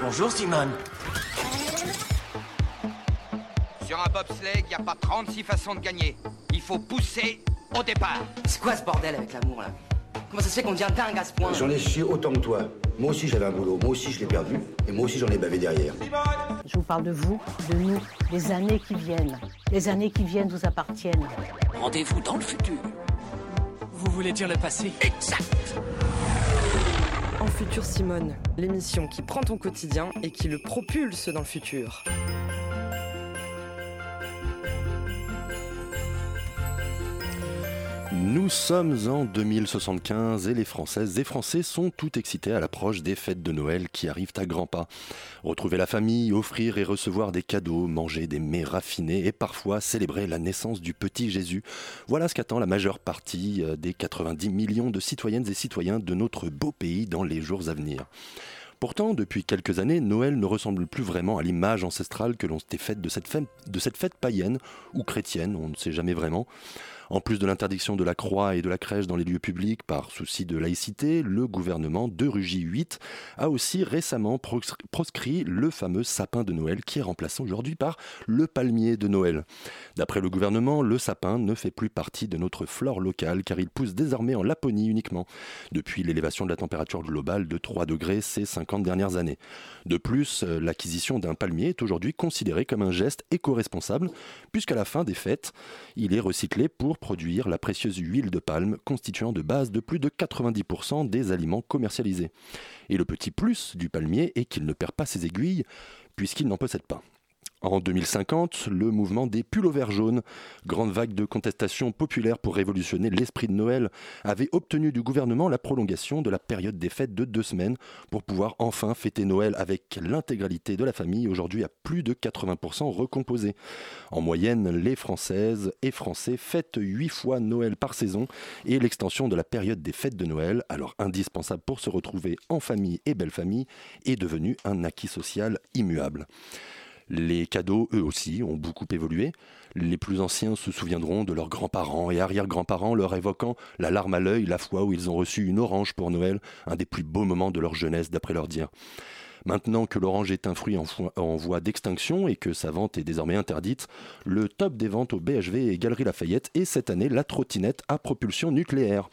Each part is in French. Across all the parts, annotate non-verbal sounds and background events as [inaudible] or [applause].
Bonjour Simone. Sur un bobsleigh, il n'y a pas 36 façons de gagner. Il faut pousser au départ. C'est quoi ce bordel avec l'amour là Comment ça se fait qu'on devient dingue à ce point J'en ai chié autant que toi. Moi aussi j'avais un boulot, moi aussi je l'ai perdu, et moi aussi j'en ai bavé derrière. Je vous parle de vous, de nous, des années qui viennent. Les années qui viennent vous appartiennent. Rendez-vous dans le futur. Vous voulez dire le passé Exact Futur Simone, l'émission qui prend ton quotidien et qui le propulse dans le futur. Nous sommes en 2075 et les Françaises et Français sont tout excités à l'approche des fêtes de Noël qui arrivent à grands pas. Retrouver la famille, offrir et recevoir des cadeaux, manger des mets raffinés et parfois célébrer la naissance du petit Jésus. Voilà ce qu'attend la majeure partie euh, des 90 millions de citoyennes et citoyens de notre beau pays dans les jours à venir. Pourtant, depuis quelques années, Noël ne ressemble plus vraiment à l'image ancestrale que l'on s'était faite de cette fête, de cette fête païenne ou chrétienne, on ne sait jamais vraiment. En plus de l'interdiction de la croix et de la crèche dans les lieux publics par souci de laïcité, le gouvernement de Rugy 8 a aussi récemment proscrit le fameux sapin de Noël qui est remplacé aujourd'hui par le palmier de Noël. D'après le gouvernement, le sapin ne fait plus partie de notre flore locale car il pousse désormais en Laponie uniquement, depuis l'élévation de la température globale de 3 degrés ces 50 dernières années. De plus, euh, l'acquisition d'un palmier est aujourd'hui considérée comme un geste éco-responsable puisqu'à la fin des fêtes, il est recyclé pour produire la précieuse huile de palme constituant de base de plus de 90% des aliments commercialisés. Et le petit plus du palmier est qu'il ne perd pas ses aiguilles puisqu'il n'en possède pas. En 2050, le mouvement des pullovers jaunes, grande vague de contestation populaire pour révolutionner l'esprit de Noël, avait obtenu du gouvernement la prolongation de la période des fêtes de deux semaines pour pouvoir enfin fêter Noël avec l'intégralité de la famille, aujourd'hui à plus de 80% recomposée. En moyenne, les Françaises et Français fêtent huit fois Noël par saison et l'extension de la période des fêtes de Noël, alors indispensable pour se retrouver en famille et belle famille, est devenue un acquis social immuable. Les cadeaux, eux aussi, ont beaucoup évolué. Les plus anciens se souviendront de leurs grands-parents et arrière-grands-parents leur évoquant la larme à l'œil la fois où ils ont reçu une orange pour Noël, un des plus beaux moments de leur jeunesse d'après leur dire. Maintenant que l'orange est un fruit en, voie d'extinction et que sa vente est désormais interdite, le top des ventes au BHV et Galerie Lafayette est cette année la trottinette à propulsion nucléaire.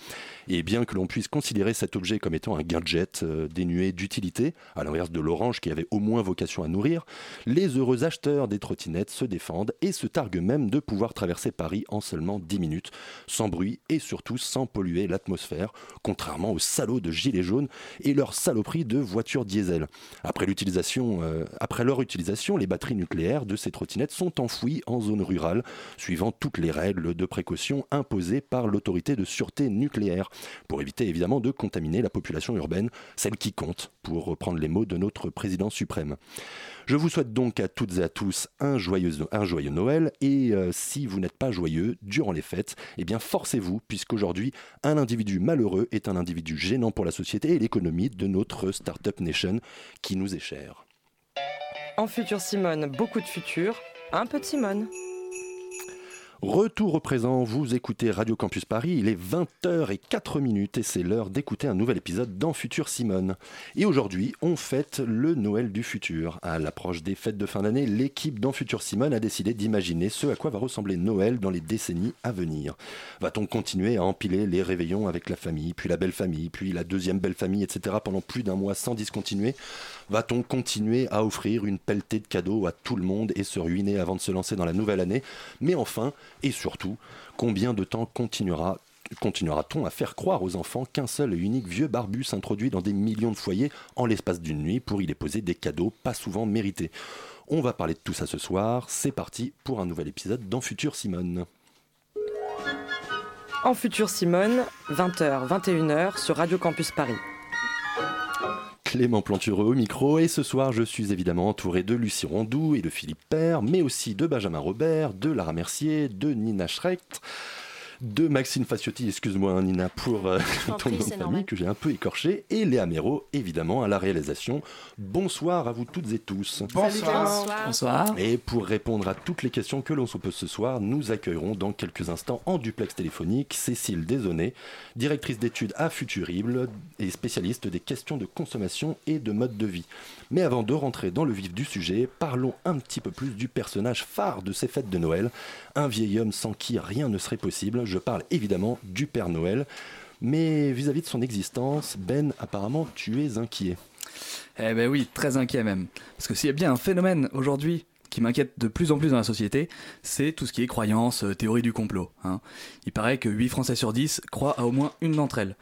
Et bien que l'on puisse considérer cet objet comme étant un gadget euh, dénué d'utilité, à l'inverse de l'orange qui avait au moins vocation à nourrir, les heureux acheteurs des trottinettes se défendent et se targuent même de pouvoir traverser Paris en seulement 10 minutes, sans bruit et surtout sans polluer l'atmosphère, contrairement aux salauds de gilets jaunes et leurs saloperies de voitures diesel. Euh, après leur utilisation, les batteries nucléaires de ces trottinettes sont enfouies en zone rurale, suivant toutes les règles de précaution imposées par l'autorité de sûreté nucléaire, pour éviter évidemment de contaminer la population urbaine, celle qui compte, pour reprendre les mots de notre président suprême. Je vous souhaite donc à toutes et à tous un joyeux, Noël et euh, si vous n'êtes pas joyeux durant les fêtes, eh bien forcez-vous puisqu'aujourd'hui un individu malheureux est un individu gênant pour la société et l'économie de notre Startup Nation qui nous est chère. En futur Simone, beaucoup de futur, un peu de Simone. Retour au présent, vous écoutez Radio Campus Paris, il est 20h04 minutes et c'est l'heure d'écouter un nouvel épisode dans Futur Simone. Et aujourd'hui, on fête le Noël du futur. À l'approche des fêtes de fin d'année, l'équipe dans Futur Simone a décidé d'imaginer ce à quoi va ressembler Noël dans les décennies à venir. Va-t-on continuer à empiler les réveillons avec la famille, puis la belle famille, puis la deuxième belle famille, etc. pendant plus d'un mois sans discontinuer? Va-t-on continuer à offrir une pelletée de cadeaux à tout le monde et se ruiner avant de se lancer dans la nouvelle année? Mais enfin, et surtout, combien de temps continuera Continuera-t-on à faire croire aux enfants qu'un seul et unique vieux barbu s'introduit dans des millions de foyers en l'espace d'une nuit pour y déposer des cadeaux pas souvent mérités? On va parler de tout ça ce soir. C'est parti pour un nouvel épisode dans Futur Simone. En Futur Simone, 20h, 21h sur Radio Campus Paris. Clément Plantureux au micro. Et ce soir je suis évidemment entouré de Lucie Rondoux et de Philippe Père, mais aussi de Benjamin Robert, de Lara Mercier, de Nina Schrecht, de Maxime Faciotti, excuse-moi hein, Nina pour euh, [laughs] ton prie, nom de famille normal. que j'ai un peu écorché, et Léa Méro évidemment à la réalisation. Bonsoir à vous toutes et tous. Bonsoir. Bonsoir. Et pour répondre à toutes les questions que l'on se pose ce soir, nous accueillerons dans quelques instants en duplex téléphonique Cécile Desaunay, directrice d'études à Futurible et spécialiste des questions de consommation et de mode de vie. Mais avant de rentrer dans le vif du sujet, parlons un petit peu plus du personnage phare de ces fêtes de Noël, un vieil homme sans qui rien ne serait possible. Je parle évidemment du Père Noël. Mais vis-à-vis de son existence, Ben, apparemment, tu es inquiet. Eh ben oui, très inquiet même. Parce que s'il y a bien un phénomène aujourd'hui qui m'inquiète de plus en plus dans la société, c'est tout ce qui est croyance, euh, théorie du complot. hein. Il paraît que 8 Français sur 10 croient à au moins une d'entre elles.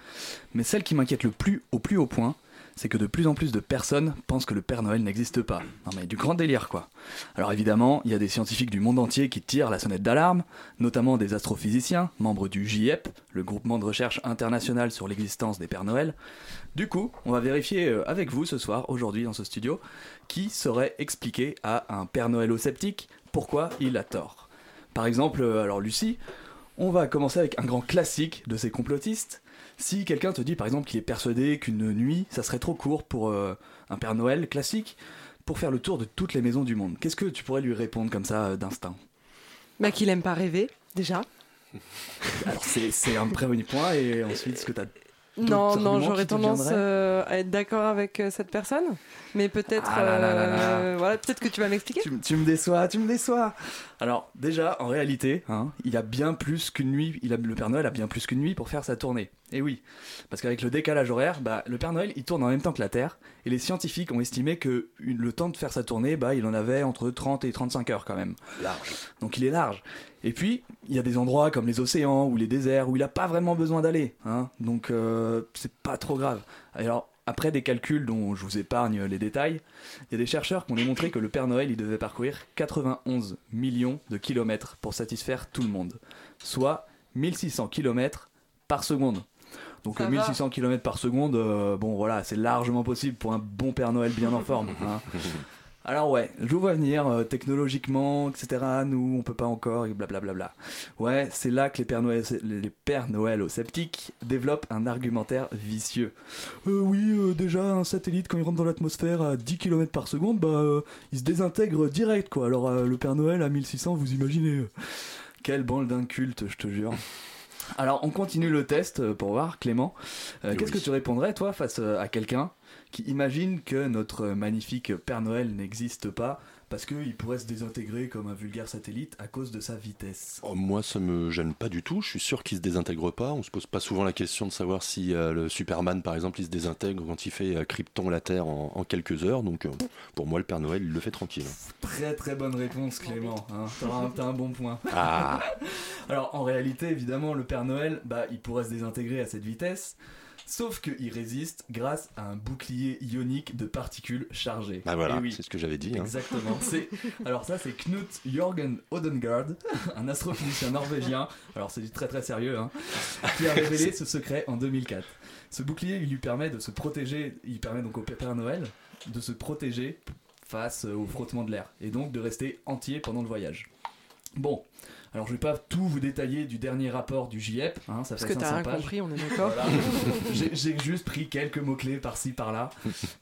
Mais celle qui m'inquiète le plus au plus haut point, c'est que de plus en plus de personnes pensent que le Père Noël n'existe pas. Non mais du grand délire quoi. Alors évidemment, il y a des scientifiques du monde entier qui tirent la sonnette d'alarme, notamment des astrophysiciens, membres du JEP, le groupement de recherche international sur l'existence des Pères Noël. Du coup, on va vérifier euh, avec vous ce soir, aujourd'hui dans ce studio, qui saurait expliquer à un Père Noël sceptique pourquoi il a tort. Par exemple, euh, alors Lucie, on va commencer avec un grand classique de ces complotistes. Si quelqu'un te dit par exemple qu'il est persuadé qu'une nuit, ça serait trop court pour euh, un Père Noël classique, pour faire le tour de toutes les maisons du monde, qu'est-ce que tu pourrais lui répondre comme ça euh, d'instinct? Bah, qu'il aime pas rêver, déjà. [laughs] Alors c'est un premier point, et ensuite ce que tu as Non, non, j'aurais tendance euh, à être d'accord avec euh, cette personne. Mais peut-être. Ah là là là là. euh, voilà, peut-être que tu vas m'expliquer. Tu, tu me déçois, tu me déçois. Alors déjà, en réalité, hein, il a bien plus qu'une nuit. Il a, le Père Noël a bien plus qu'une nuit pour faire sa tournée. Et oui, parce qu'avec le décalage horaire, bah, le Père Noël il tourne en même temps que la Terre. Et les scientifiques ont estimé que une- le temps de faire sa tournée, bah, il en avait entre 30 et 35 heures quand même. Large. Donc il est large. Et puis, il y a des endroits comme les océans ou les déserts où il n'a pas vraiment besoin d'aller. hein. Donc euh, c'est pas trop grave. Alors, après des calculs dont je vous épargne les détails, il y a des chercheurs qui ont démontré que le Père Noël il devait parcourir 91 millions de kilomètres pour satisfaire tout le monde. Soit 1600 kilomètres par seconde. Donc Ça euh, va. 1600 km par seconde, euh, bon voilà, c'est largement possible pour un bon Père Noël bien en forme. [laughs] hein. Alors ouais, je vous vois venir, euh, technologiquement, etc. Nous, on peut pas encore, et blablabla. Ouais, c'est là que les Pères Noël, les Pères Noël aux sceptiques développent un argumentaire vicieux. Euh, oui, euh, déjà, un satellite, quand il rentre dans l'atmosphère à 10 km par seconde, bah, euh, il se désintègre direct, quoi. Alors, euh, le Père Noël à 1600, vous imaginez Quelle bande d'inculte, je te jure. Alors, on continue le test euh, pour voir, Clément. Euh, Oui. Qu'est-ce que tu répondrais, toi, face euh, à quelqu'un qui imagine que notre magnifique Père Noël n'existe pas parce qu'il pourrait se désintégrer comme un vulgaire satellite à cause de sa vitesse. Oh, moi, ça me gêne pas du tout. Je suis sûr qu'il se désintègre pas. On se pose pas souvent la question de savoir si euh, le Superman, par exemple, il se désintègre quand il fait euh, Krypton la Terre en, en quelques heures. Donc, euh, pour moi, le Père Noël, il le fait tranquille. Très très bonne réponse Clément, hein. Un- t'as un bon point. Ah, [laughs] Alors en réalité évidemment le Père Noël, bah, il pourrait se désintégrer à cette vitesse, sauf qu'il résiste grâce à un bouclier ionique de particules chargées. bah voilà, Eh oui. c'est ce que j'avais dit. hein. Exactement. Alors ça c'est Knut Jørgen Odengard, [laughs] un astrophysicien norvégien. Alors c'est du très très sérieux, hein, qui a révélé ce secret en 2004. Ce bouclier, il lui permet de se protéger. Il permet donc au Père Noël de se protéger face au frottement de l'air et donc de rester entier pendant le voyage. Bon. Alors je vais pas tout vous détailler du dernier rapport du JEP, hein, ça Parce fait que 500 t'as rien pages. compris, on est d'accord. Voilà. [laughs] J'ai juste pris quelques mots-clés par-ci, par-là.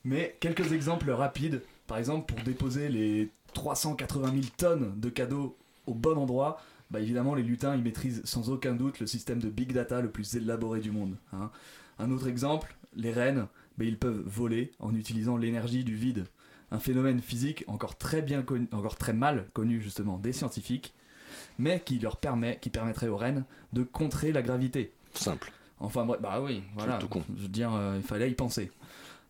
Mais quelques exemples rapides. Par exemple, pour déposer les 380 000 tonnes de cadeaux au bon endroit, bah évidemment, les lutins, ils maîtrisent sans aucun doute le système de big data le plus élaboré du monde. hein. Un autre exemple, les rennes, bah, ils peuvent voler en utilisant l'énergie du vide. Un phénomène physique encore très bien connu, encore très mal connu justement des scientifiques, mais qui leur permet, qui permettrait aux rennes de contrer la gravité. Simple. Enfin bref, bah oui, voilà. Tout con. Je veux dire, euh, il fallait y penser.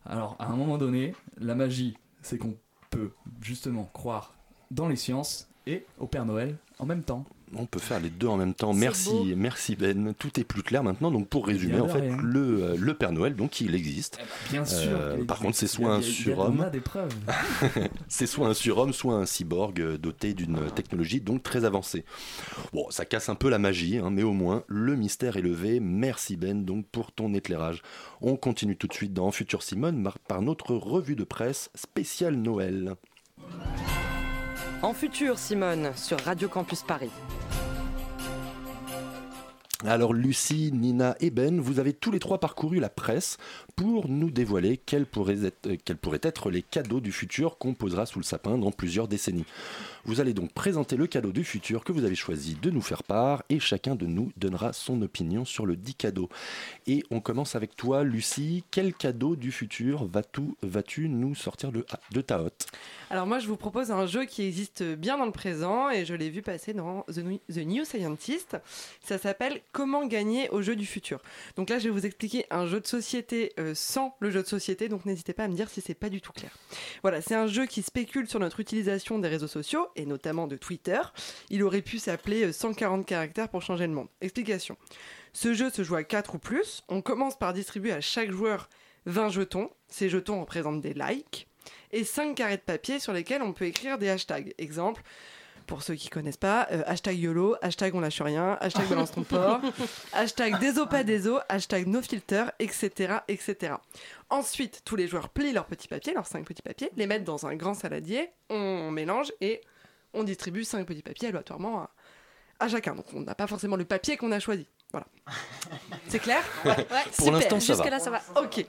Alors, à un moment donné, la magie, c'est qu'on peut justement croire dans les sciences et au Père Noël en même temps. On peut faire les deux en même temps. Merci, beau. merci Ben. Tout est plus clair maintenant. Donc pour résumer, en fait, rien. le, euh, le Père Noël, donc il existe. Bien sûr. Euh, par contre, c'est soit un surhomme. [laughs] C'est soit un surhomme, soit un cyborg euh, doté d'une technologie donc très avancée. Bon, ça casse un peu la magie, hein, mais au moins le mystère est levé. Merci Ben donc pour ton éclairage. On continue tout de suite dans Futur Simone par notre revue de presse spéciale Noël. En futur, Simone, sur Radio Campus Paris. Alors Lucie, Nina et Ben, vous avez tous les trois parcouru la presse pour nous dévoiler quels pourraient être, euh, quels pourraient être les cadeaux du futur qu'on posera sous le sapin dans plusieurs décennies. Vous allez donc présenter le cadeau du futur que vous avez choisi de nous faire part et chacun de nous donnera son opinion sur le dit cadeau. Et on commence avec toi Lucie, quel cadeau du futur vas-tu vas nous sortir de, ta hotte? Alors moi je vous propose un jeu qui existe bien dans le présent et je l'ai vu passer dans The New- The New Scientist. Ça s'appelle Comment gagner au jeu du futur. Donc là je vais vous expliquer un jeu de société euh, sans le jeu de société, donc n'hésitez pas à me dire si c'est pas du tout clair. Voilà, c'est un jeu qui spécule sur notre utilisation des réseaux sociaux et notamment de Twitter. Il aurait pu s'appeler euh, 140 caractères pour changer le monde. Explication. Ce jeu se joue à 4 ou plus. On commence par distribuer à chaque joueur 20 jetons. Ces jetons représentent des likes. Et 5 carrés de papier sur lesquels on peut écrire des hashtags. Exemple, pour ceux qui connaissent pas, euh, hashtag YOLO, hashtag on lâche rien, hashtag [laughs] balance ton porc, hashtag déso pas déso, hashtag no filter, etc., etc. Ensuite, tous les joueurs plient leurs petits papiers, leurs 5 petits papiers, les mettent dans un grand saladier, on mélange et on distribue 5 petits papiers aléatoirement à, à chacun. Donc on n'a pas forcément le papier qu'on a choisi. Voilà. C'est clair? Ouais, Pour super. l'instant, ça va. Jusque-là, ça va. Ok.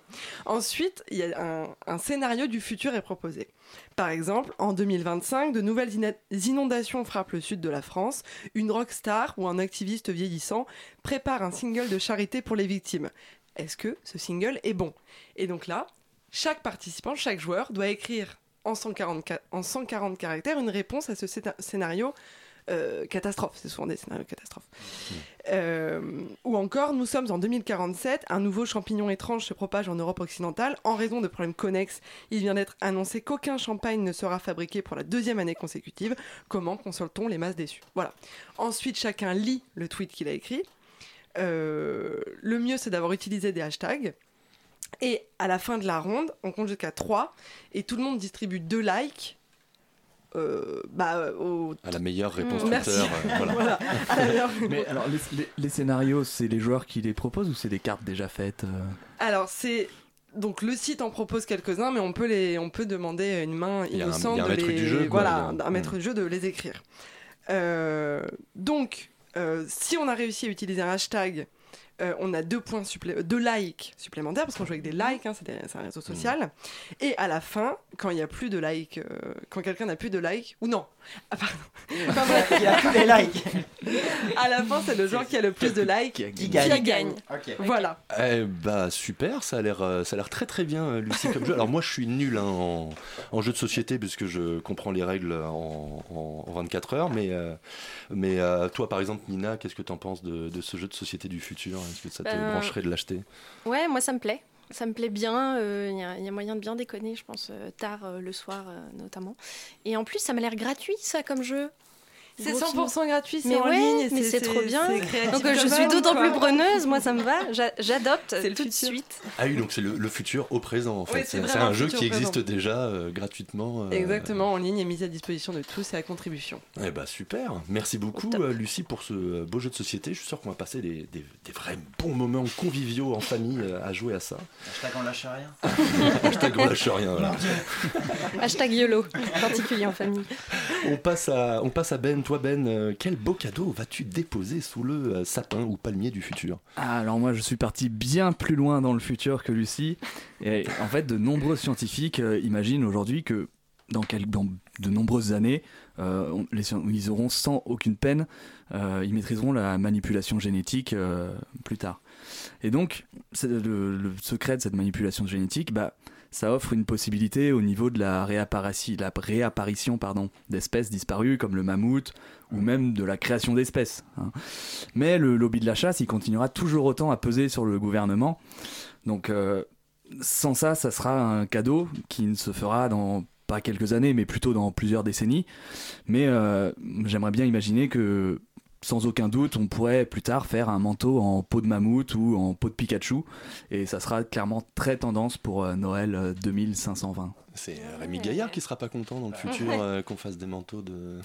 Ensuite, il y a un, un scénario du futur est proposé. Par exemple, en 2025, de nouvelles inondations frappent le sud de la France. Une rockstar ou un activiste vieillissant prépare un single de charité pour les victimes. Est-ce que ce single est bon? Et donc là, chaque participant, chaque joueur doit écrire en 140, ca- en 140 caractères une réponse à ce scéna- scénario euh, catastrophe. C'est souvent des scénarios catastrophes. Euh, ou encore, nous sommes en 2047, un nouveau champignon étrange se propage en Europe occidentale. En raison de problèmes connexes, il vient d'être annoncé qu'aucun champagne ne sera fabriqué pour la deuxième année consécutive. Comment console-t-on les masses déçues? Voilà. Ensuite, chacun lit le tweet qu'il a écrit. Euh, le mieux, c'est d'avoir utilisé des hashtags. Et à la fin de la ronde, on compte jusqu'à 3 et tout le monde distribue deux likes. Euh, bah, au... [laughs] À la meilleure [laughs] réponse Mmh, Merci. Twitter, euh, voilà. Voilà. Mais alors, les, les- les scénarios, c'est les joueurs qui les proposent ou c'est des cartes déjà faites euh Alors c'est donc le site en propose quelques-uns, mais on peut les, on peut demander à une main un- innocente un de maître les, du jeu, quoi, voilà, a un- maître du jeu de les écrire. Euh, donc euh, si on a réussi à utiliser un hashtag, euh, on a deux points supplé- deux likes supplémentaires parce qu'on joue avec des likes, hein, c'est des- un réseau social. Et à la fin, quand il y a plus de likes, euh, quand quelqu'un n'a plus de likes, ou non, ah, pardon, Enfin, bref, Il a tous les [laughs] likes. à la fin c'est le joueur qui a le plus de likes Qui gagne. Voilà. Eh bah super, ça a l'air euh, ça a l'air très très bien Lucie comme jeu. Alors moi je suis nul hein, en, en jeu de société puisque je comprends les règles en, en- en 24 heures, mais euh, mais euh, toi par exemple Nina, qu'est-ce que tu en penses de, de ce jeu de société du futur? Est-ce que ça te Ben, brancherait de l'acheter Ouais, moi ça me plaît. Ça me plaît bien. euh, Il y, a- il y a moyen de bien déconner, je pense, euh, tard euh, le soir euh, notamment. Et en plus, ça m'a l'air gratuit, ça, comme jeu. C'est Grosso 100% gratuit, c'est en ouais, ligne. mais c'est trop bien. Donc je suis d'autant plus preneuse, moi ça me va. J'a- J'adopte [laughs] tout de suite. Ah oui, donc c'est le, le futur au présent en fait. Oui, c'est un jeu qui présent. existe déjà euh, gratuitement. euh, Exactement, en ligne et mise à disposition de tous et à contribution. Eh bah super, merci beaucoup euh, Lucie pour ce beau jeu de société. Je suis sûr qu'on va passer des, des- des vrais bons moments conviviaux en famille à jouer à ça. Hashtag on lâche rien. [laughs] Hashtag on lâche rien. voilà. Hashtag YOLO, particulier en famille. On passe à, on passe à Ben. Toi, Ben, euh, quel beau cadeau vas-tu déposer sous le euh, sapin ou palmier du futur? Ah, alors moi je suis parti bien plus loin dans le futur que Lucie. Et en fait, de nombreux scientifiques euh, imaginent aujourd'hui que dans, quel- dans de nombreuses années, ils auront sans aucune peine, ils maîtriseront la manipulation génétique plus tard. Et donc, le, le secret de cette manipulation génétique, bah, ça offre une possibilité au niveau de la réapparition, la réapparition pardon, d'espèces disparues comme le mammouth ou même de la création d'espèces. hein. Mais le lobby de la chasse, il continuera toujours autant à peser sur le gouvernement. Donc, euh, sans ça, ça sera un cadeau qui ne se fera dans pas quelques années, mais plutôt dans plusieurs décennies. Mais euh, j'aimerais bien imaginer que, sans aucun doute, on pourrait plus tard faire un manteau en peau de mammouth ou en peau de Pikachu. Et ça sera clairement très tendance pour euh, Noël euh, 2520. C'est euh, Rémi Gaillard qui sera pas content dans le futur euh, qu'on fasse des manteaux de.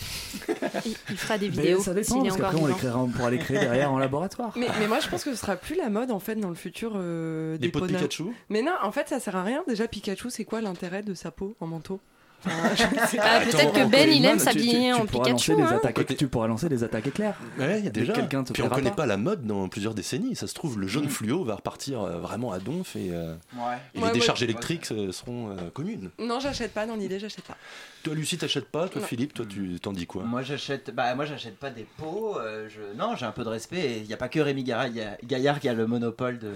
[laughs] Il, il fera des Mais vidéos ça dépend, parce encore qu'après on, les vivant. créera- on pourra les créer derrière en [laughs] laboratoire. Mais, mais moi je pense que ce sera plus la mode en fait dans le futur euh, Des des pots de pots de- Pikachu? Mais non, en fait ça sert à rien. Déjà Pikachu, c'est quoi l'intérêt de sa peau en manteau? Ah, peut-être que en Ben, il aime tu- s'habiller en pourras Pikachu. lancer des hein. attaques- Tu pourras lancer des attaques éclairs. Ouais, il y a déjà. Quelqu'un te Puis on connaît pas. pas la mode dans plusieurs décennies. Ça se trouve, le jaune fluo va repartir euh, vraiment à donf et, euh, Ouais. et Ouais, les décharges ouais. électriques seront euh, communes. Non, j'achète pas, dans l'idée, j'achète pas. Toi, Lucie, t'achètes pas Toi, Non. Philippe, toi, tu t'en dis quoi? Moi j'achète bah moi j'achète pas des pots, euh, je... non j'ai un peu de respect et il n'y a pas que Rémi Gaillard, il y a- Gaillard qui a le monopole de...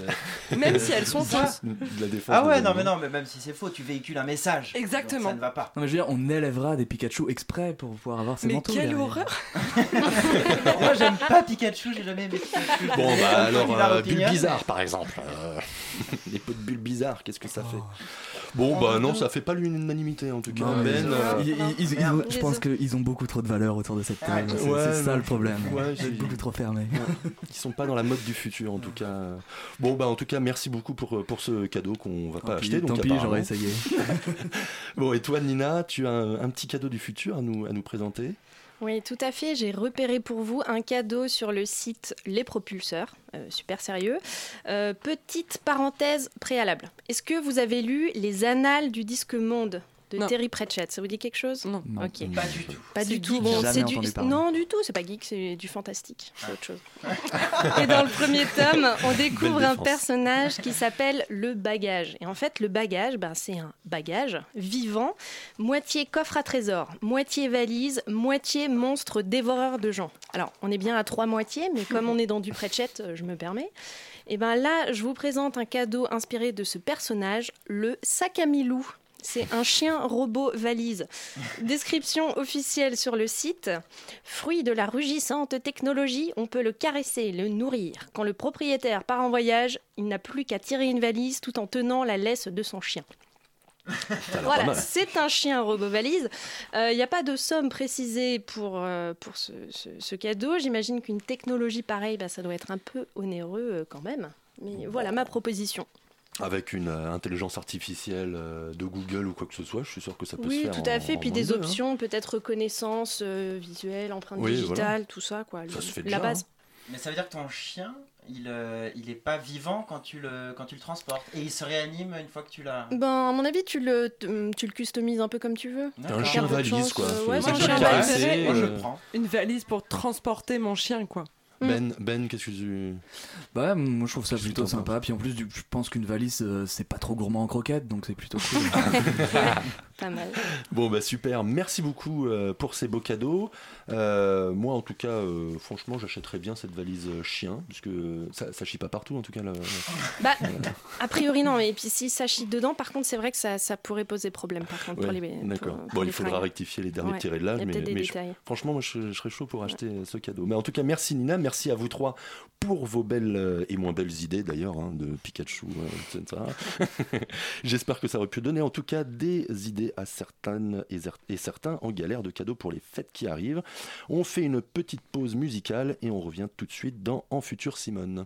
[laughs] Même de- si elles sont fausses. [laughs] De la défense. Ah ouais non mais non mais même si c'est faux tu véhicules un message. Donc Exactement. ça ne va pas. Non, mais je veux dire, on élèvera des Pikachu exprès pour pouvoir avoir ces Mais manteaux. quelle derrière. horreur [laughs] moi j'aime pas Pikachu, j'ai jamais aimé Pikachu. Bon, bah alors, bizarre euh, opinion. Bulbizarre, par exemple. Euh, les pots de bulles bizarres, qu'est-ce que ça fait? Bon, Oh, bah non, ça fait pas l'unanimité en tout cas. Non, Ben, ils- euh, ils- ils- ils- je pense qu'ils ont beaucoup trop de valeur autour de cette table. Ouais, c'est ça non. le problème. Ouais, j'ai- beaucoup trop fermé. Ils sont pas dans la mode du futur en tout cas. Bon bah en tout cas merci beaucoup pour, pour ce cadeau qu'on va pas Tant pis, acheter. Donc, tant pis, j'aurais essayé. [laughs] Bon et toi Nina, tu as un, un petit cadeau du futur à nous, à nous présenter? Oui, tout à fait. J'ai repéré pour vous un cadeau sur le site Les Propulseurs. Euh, super sérieux. Euh, petite parenthèse préalable. Est-ce que vous avez lu Les Annales du disque monde? De Non. Terry Pratchett Ça vous dit quelque chose? Non. Pas du tout. Pas du tout. Bon, c'est du non du tout. C'est pas geek, c'est du fantastique. C'est autre chose. Et dans le premier tome, on découvre un personnage qui s'appelle le bagage. Et en fait, le bagage, ben, c'est un bagage vivant, moitié coffre à trésor, moitié valise, moitié monstre dévoreur de gens. Alors, on est bien à trois moitiés, mais comme on est dans du Pratchett, euh, je me permets. Et ben là, je vous présente un cadeau inspiré de ce personnage, le sac à Milou. C'est un chien robot valise. Description officielle sur le site. Fruit de la rugissante technologie, on peut le caresser, le nourrir. Quand le propriétaire part en voyage, il n'a plus qu'à tirer une valise tout en tenant la laisse de son chien. Voilà, c'est un chien robot valise. Il n'y a pas de somme précisée pour, euh, pour ce, ce- ce cadeau. J'imagine qu'une technologie pareille, bah, ça doit être un peu onéreux euh, quand même. Mais voilà ma proposition. Avec une euh, intelligence artificielle euh, de Google ou quoi que ce soit, je suis sûr que ça peut se Oui, faire. tout à en- fait. en Puis des hein. options, peut-être reconnaissance euh, visuelle, empreinte Oui, digitale, voilà. tout ça. Quoi. Ça Le- se fait la déjà, base. Mais ça veut dire que ton chien, il, euh, il est pas vivant quand tu, le, quand tu le transportes et il se réanime une fois que tu l'as. Ben, à mon avis, tu le, tu le customises un peu comme tu veux. T'as un chien un de valise chance, quoi. euh, ouais, un chien valise. Moi je le prends. Une valise pour transporter mon chien, quoi. Ben, ben qu'est-ce que tu. Bah, moi je trouve ça plutôt sympa. Puis en plus, du- je pense qu'une valise, euh, c'est pas trop gourmand en croquettes, donc c'est plutôt cool. [laughs] Pas mal. Bon bah super, merci beaucoup euh, pour ces beaux cadeaux. Euh, moi en tout cas, euh, franchement, j'achèterais bien cette valise chien, puisque ça, ça chie pas partout en tout cas. là. Bah, a priori, non. Et puis, si ça chie dedans, par contre, c'est vrai que ça, ça pourrait poser problème. Par contre, pour les. D'accord. pour Bon, les il faudra fringues. rectifier les derniers Ouais, Il y a mais, je- franchement, moi je, je serais chaud pour acheter ce cadeau. Mais en tout cas, merci Nina, merci à vous trois pour vos belles euh, et moins belles idées d'ailleurs hein, de Pikachu, euh, etc. [laughs] J'espère que ça aurait pu donner en tout cas des idées à certaines et, cer- et certains en galère de cadeaux pour les fêtes qui arrivent. On fait une petite pause musicale et on revient tout de suite dans En Futur Simone.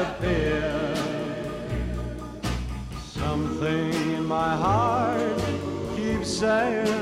desire.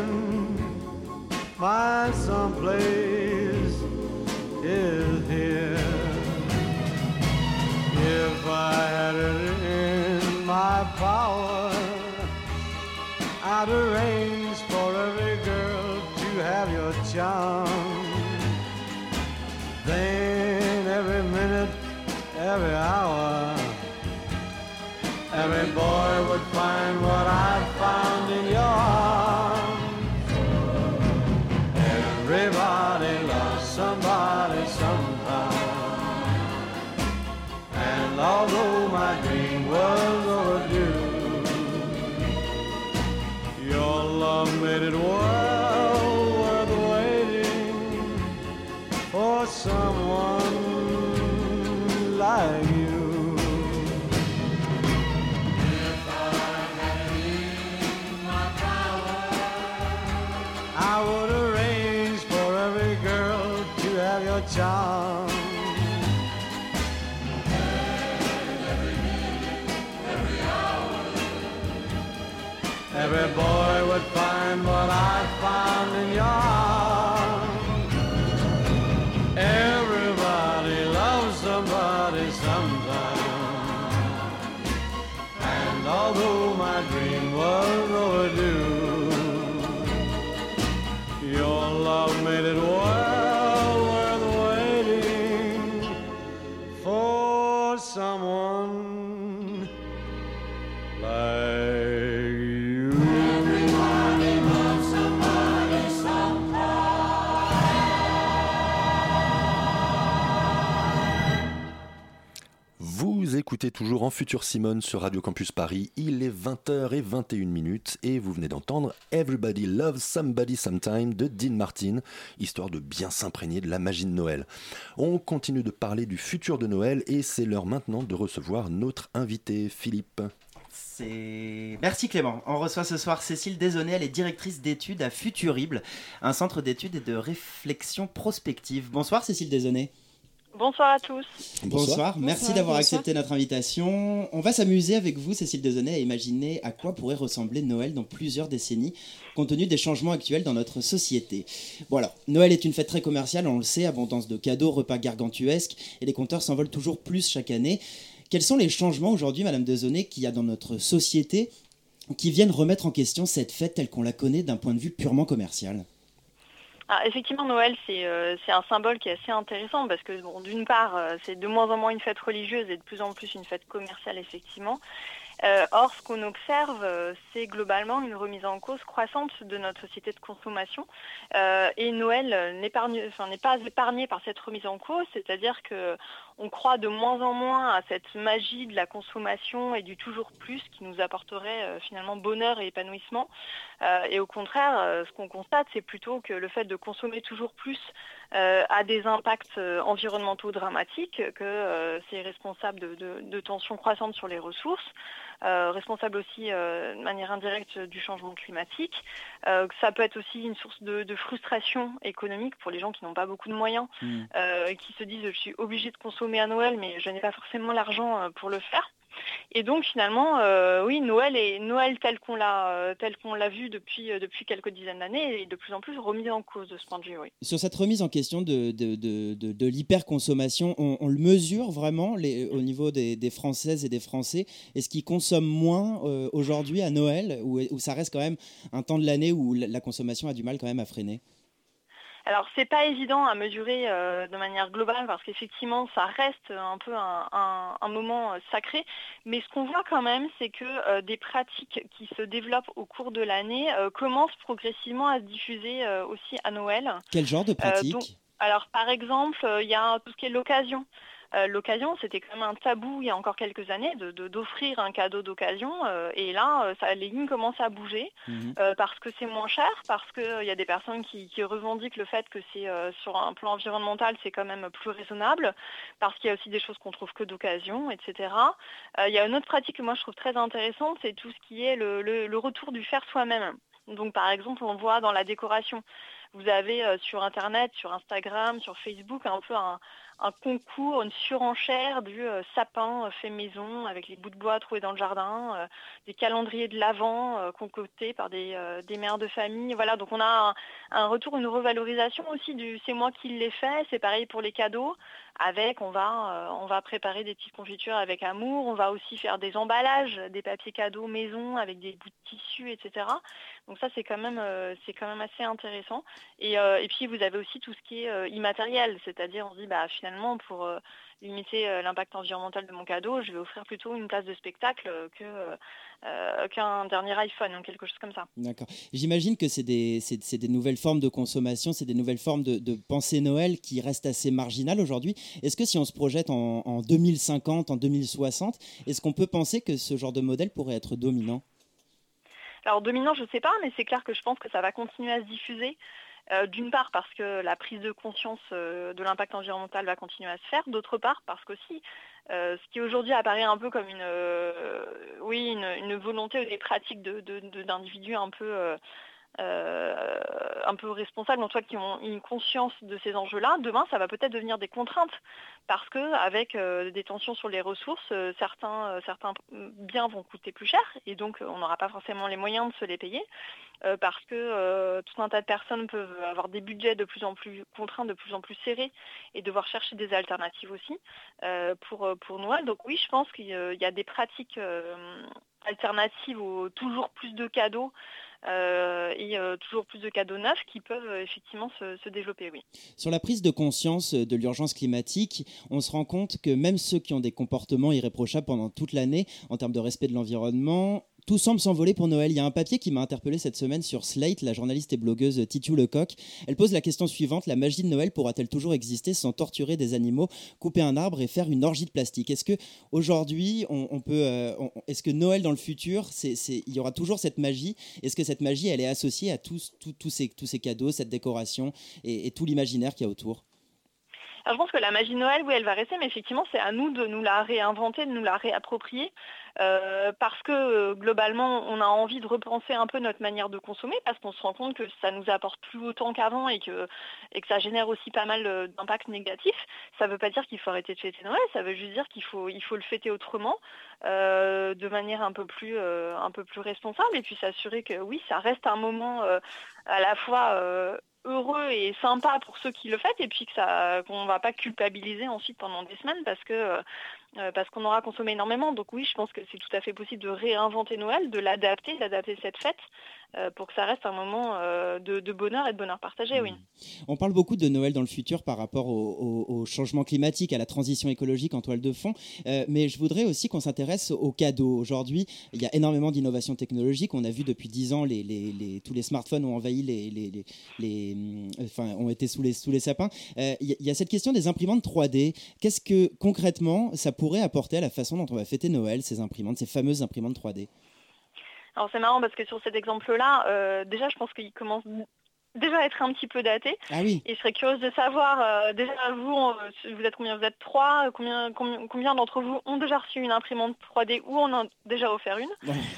some toujours en Futur Simone sur Radio Campus Paris. Il est 20h21 minutes et vous venez d'entendre Everybody Loves Somebody Sometime de Dean Martin, histoire de bien s'imprégner de la magie de Noël. On continue de parler du futur de Noël et c'est l'heure maintenant de recevoir notre invité Philippe. Merci Clément. On reçoit ce soir Cécile Desaunay, elle est directrice d'études à Futurible, un centre d'études et de réflexion prospective. Bonsoir Cécile Desaunay. Bonsoir à tous. Bonsoir, merci Bonsoir, d'avoir bonsoir. accepté notre invitation. On va s'amuser avec vous, Cécile Desaunay, à imaginer à quoi pourrait ressembler Noël dans plusieurs décennies, compte tenu des changements actuels dans notre société. Bon alors, Noël est une fête très commerciale, on le sait, abondance de cadeaux, repas gargantuesques, et les compteurs s'envolent toujours plus chaque année. Quels sont les changements aujourd'hui, Madame Desaunay, qu'il y a dans notre société qui viennent remettre en question cette fête telle qu'on la connaît d'un point de vue purement commercial? Ah, effectivement, Noël, c'est euh, c'est un symbole qui est assez intéressant parce que, bon, d'une part, euh, c'est de moins en moins une fête religieuse et de plus en plus une fête commerciale, effectivement. Euh, or, ce qu'on observe, c'est globalement une remise en cause croissante de notre société de consommation. Et Noël n'est pas épargné par cette remise en cause, c'est-à-dire que on croit de moins en moins à cette magie de la consommation et du toujours plus qui nous apporterait euh, finalement bonheur et épanouissement. Euh, et au contraire, euh, ce qu'on constate, c'est plutôt que le fait de consommer toujours plus a des impacts environnementaux dramatiques, que c'est responsable de, tensions croissantes sur les ressources, responsable aussi euh, de manière indirecte du changement climatique, euh, ça peut être aussi une source de, de frustration économique pour les gens qui n'ont pas beaucoup de moyens, euh, qui se disent je suis obligé de consommer à Noël, mais je n'ai pas forcément l'argent euh, pour le faire. Et donc finalement, euh, oui, Noël est Noël tel qu'on l'a euh, tel qu'on l'a vu depuis euh, depuis quelques dizaines d'années est de plus en plus remis en cause de ce point de vue. Sur cette remise en question de, l'hyperconsommation, on, le mesure vraiment au niveau des, Françaises et des Français? Est-ce qu'ils consomment moins aujourd'hui à Noël ou, ça reste quand même un temps de l'année où la consommation a du mal quand même à freiner? Alors c'est pas évident à mesurer euh, de manière globale parce qu'effectivement ça reste un peu un, un- un moment euh, sacré, mais ce qu'on voit quand même c'est que euh, des pratiques qui se développent au cours de l'année euh, commencent progressivement à se diffuser aussi à Noël. Quel genre de pratique donc- alors par exemple, il y a tout ce qui est l'occasion. Euh, l'occasion, c'était quand même un tabou il y a encore quelques années de de- d'offrir un cadeau d'occasion. euh, et là, euh, ça, les lignes commencent à bouger euh, parce que c'est moins cher, parce qu'il y a des personnes qui, qui revendiquent le fait que c'est sur un plan environnemental, c'est quand même plus raisonnable, parce qu'il y a aussi des choses qu'on trouve que d'occasion, etc. Il y a une autre pratique que moi je trouve très intéressante, c'est tout ce qui est le, le- le retour du faire soi-même. Donc par exemple, on voit dans la décoration, vous avez euh, sur Internet, sur Instagram, sur Facebook, un peu un, un concours, une surenchère du euh, sapin euh, fait maison avec les bouts de bois trouvés dans le jardin, euh, des calendriers de l'Avent euh, concoctés par des, mères de famille. Voilà, donc on a un retour, une revalorisation aussi du c'est moi qui l'ai fait. C'est pareil pour les cadeaux. Avec, on va, euh, on va préparer des petites confitures avec amour. On va aussi faire des emballages, des papiers cadeaux maison avec des bouts de tissu, etc. Donc ça, c'est quand même, euh, quand même assez intéressant. Et, euh, et puis vous avez aussi tout ce qui est immatériel, c'est-à-dire on se dit bah finalement pour limiter l'impact environnemental de mon cadeau, je vais offrir plutôt une place de spectacle que euh, qu'un dernier iPhone ou quelque chose comme ça. D'accord. J'imagine que c'est des, c'est des nouvelles formes de consommation, c'est des nouvelles formes de, de pensée Noël qui restent assez marginales aujourd'hui. Est-ce que si on se projette en, en 2050, en 2060, est-ce qu'on peut penser que ce genre de modèle pourrait être dominant? Alors dominant, je ne sais pas, mais c'est clair que je pense que ça va continuer à se diffuser. Euh, D'une part parce que la prise de conscience euh, de l'impact environnemental va continuer à se faire. D'autre part parce qu'aussi, euh, ce qui aujourd'hui apparaît un peu comme une, euh, volonté ou des pratiques de- de- de- d'individus un peu, euh, un peu responsables, en tout cas qui ont une conscience de ces enjeux-là, demain ça va peut-être devenir des contraintes. Parce que avec des tensions sur les ressources, certains, certains biens vont coûter plus cher et donc on n'aura pas forcément les moyens de se les payer parce que tout un tas de personnes peuvent avoir des budgets de plus en plus contraints, de plus en plus serrés et devoir chercher des alternatives aussi pour, pour Noël. Donc oui, je pense qu'il y a des pratiques alternatives aux toujours plus de cadeaux euh, et euh, toujours plus de cadeaux neufs qui peuvent euh, effectivement se, développer. Oui. Sur la prise de conscience de l'urgence climatique, on se rend compte que même ceux qui ont des comportements irréprochables pendant toute l'année en termes de respect de l'environnement tout semble s'envoler pour Noël. Il y a un papier qui m'a interpellé cette semaine sur Slate, la journaliste et blogueuse Titu Lecoq. Elle pose la question suivante la magie de Noël pourra-t-elle toujours exister sans torturer des animaux, couper un arbre et faire une orgie de plastique? Est-ce que aujourd'hui, on, peut, euh, est-ce que Noël dans le futur, il y aura toujours cette magie? Est-ce que cette magie, elle est associée à tous, ces, tous ces cadeaux, cette décoration et, tout l'imaginaire qu'il y a autour? Je pense que la magie de Noël, oui, elle va rester, mais effectivement, c'est à nous de nous la réinventer, de nous la réapproprier. Euh, parce que euh, globalement, on a envie de repenser un peu notre manière de consommer, parce qu'on se rend compte que ça nous apporte plus autant qu'avant et que, et que ça génère aussi pas mal euh, d'impacts négatifs. Ça ne veut pas dire qu'il faut arrêter de fêter Noël, ça veut juste dire qu'il faut, il faut le fêter autrement, de manière un peu, plus, un peu plus responsable, et puis s'assurer que oui, ça reste un moment à la fois heureux et sympa pour ceux qui le fêtent et puis que ça qu'on va pas culpabiliser ensuite pendant des semaines parce que euh, parce qu'on aura consommé énormément. Donc oui, je pense que c'est tout à fait possible de réinventer Noël, de l'adapter, d'adapter cette fête euh, pour que ça reste un moment euh, de, bonheur et de bonheur partagé, oui. On parle beaucoup de Noël dans le futur par rapport au, changement climatique, à la transition écologique en toile de fond, mais je voudrais aussi qu'on s'intéresse aux cadeaux. Aujourd'hui, il y a énormément d'innovations technologiques. On a vu depuis dix ans, les, tous les smartphones ont envahi les, ont été sous les, sous les sapins. Il y, a cette question des imprimantes 3D. Qu'est-ce que concrètement ça pourrait apporter à la façon dont on va fêter Noël, ces imprimantes, ces fameuses imprimantes 3D alors c'est marrant parce que sur cet exemple-là, euh, déjà je pense qu'il commence déjà être un petit peu daté. Ah oui. Et je serais curieuse de savoir, euh, déjà vous, euh, vous êtes combien? Vous êtes trois? Combien, combien, d'entre vous ont déjà reçu une imprimante 3D ou en ont déjà offert une?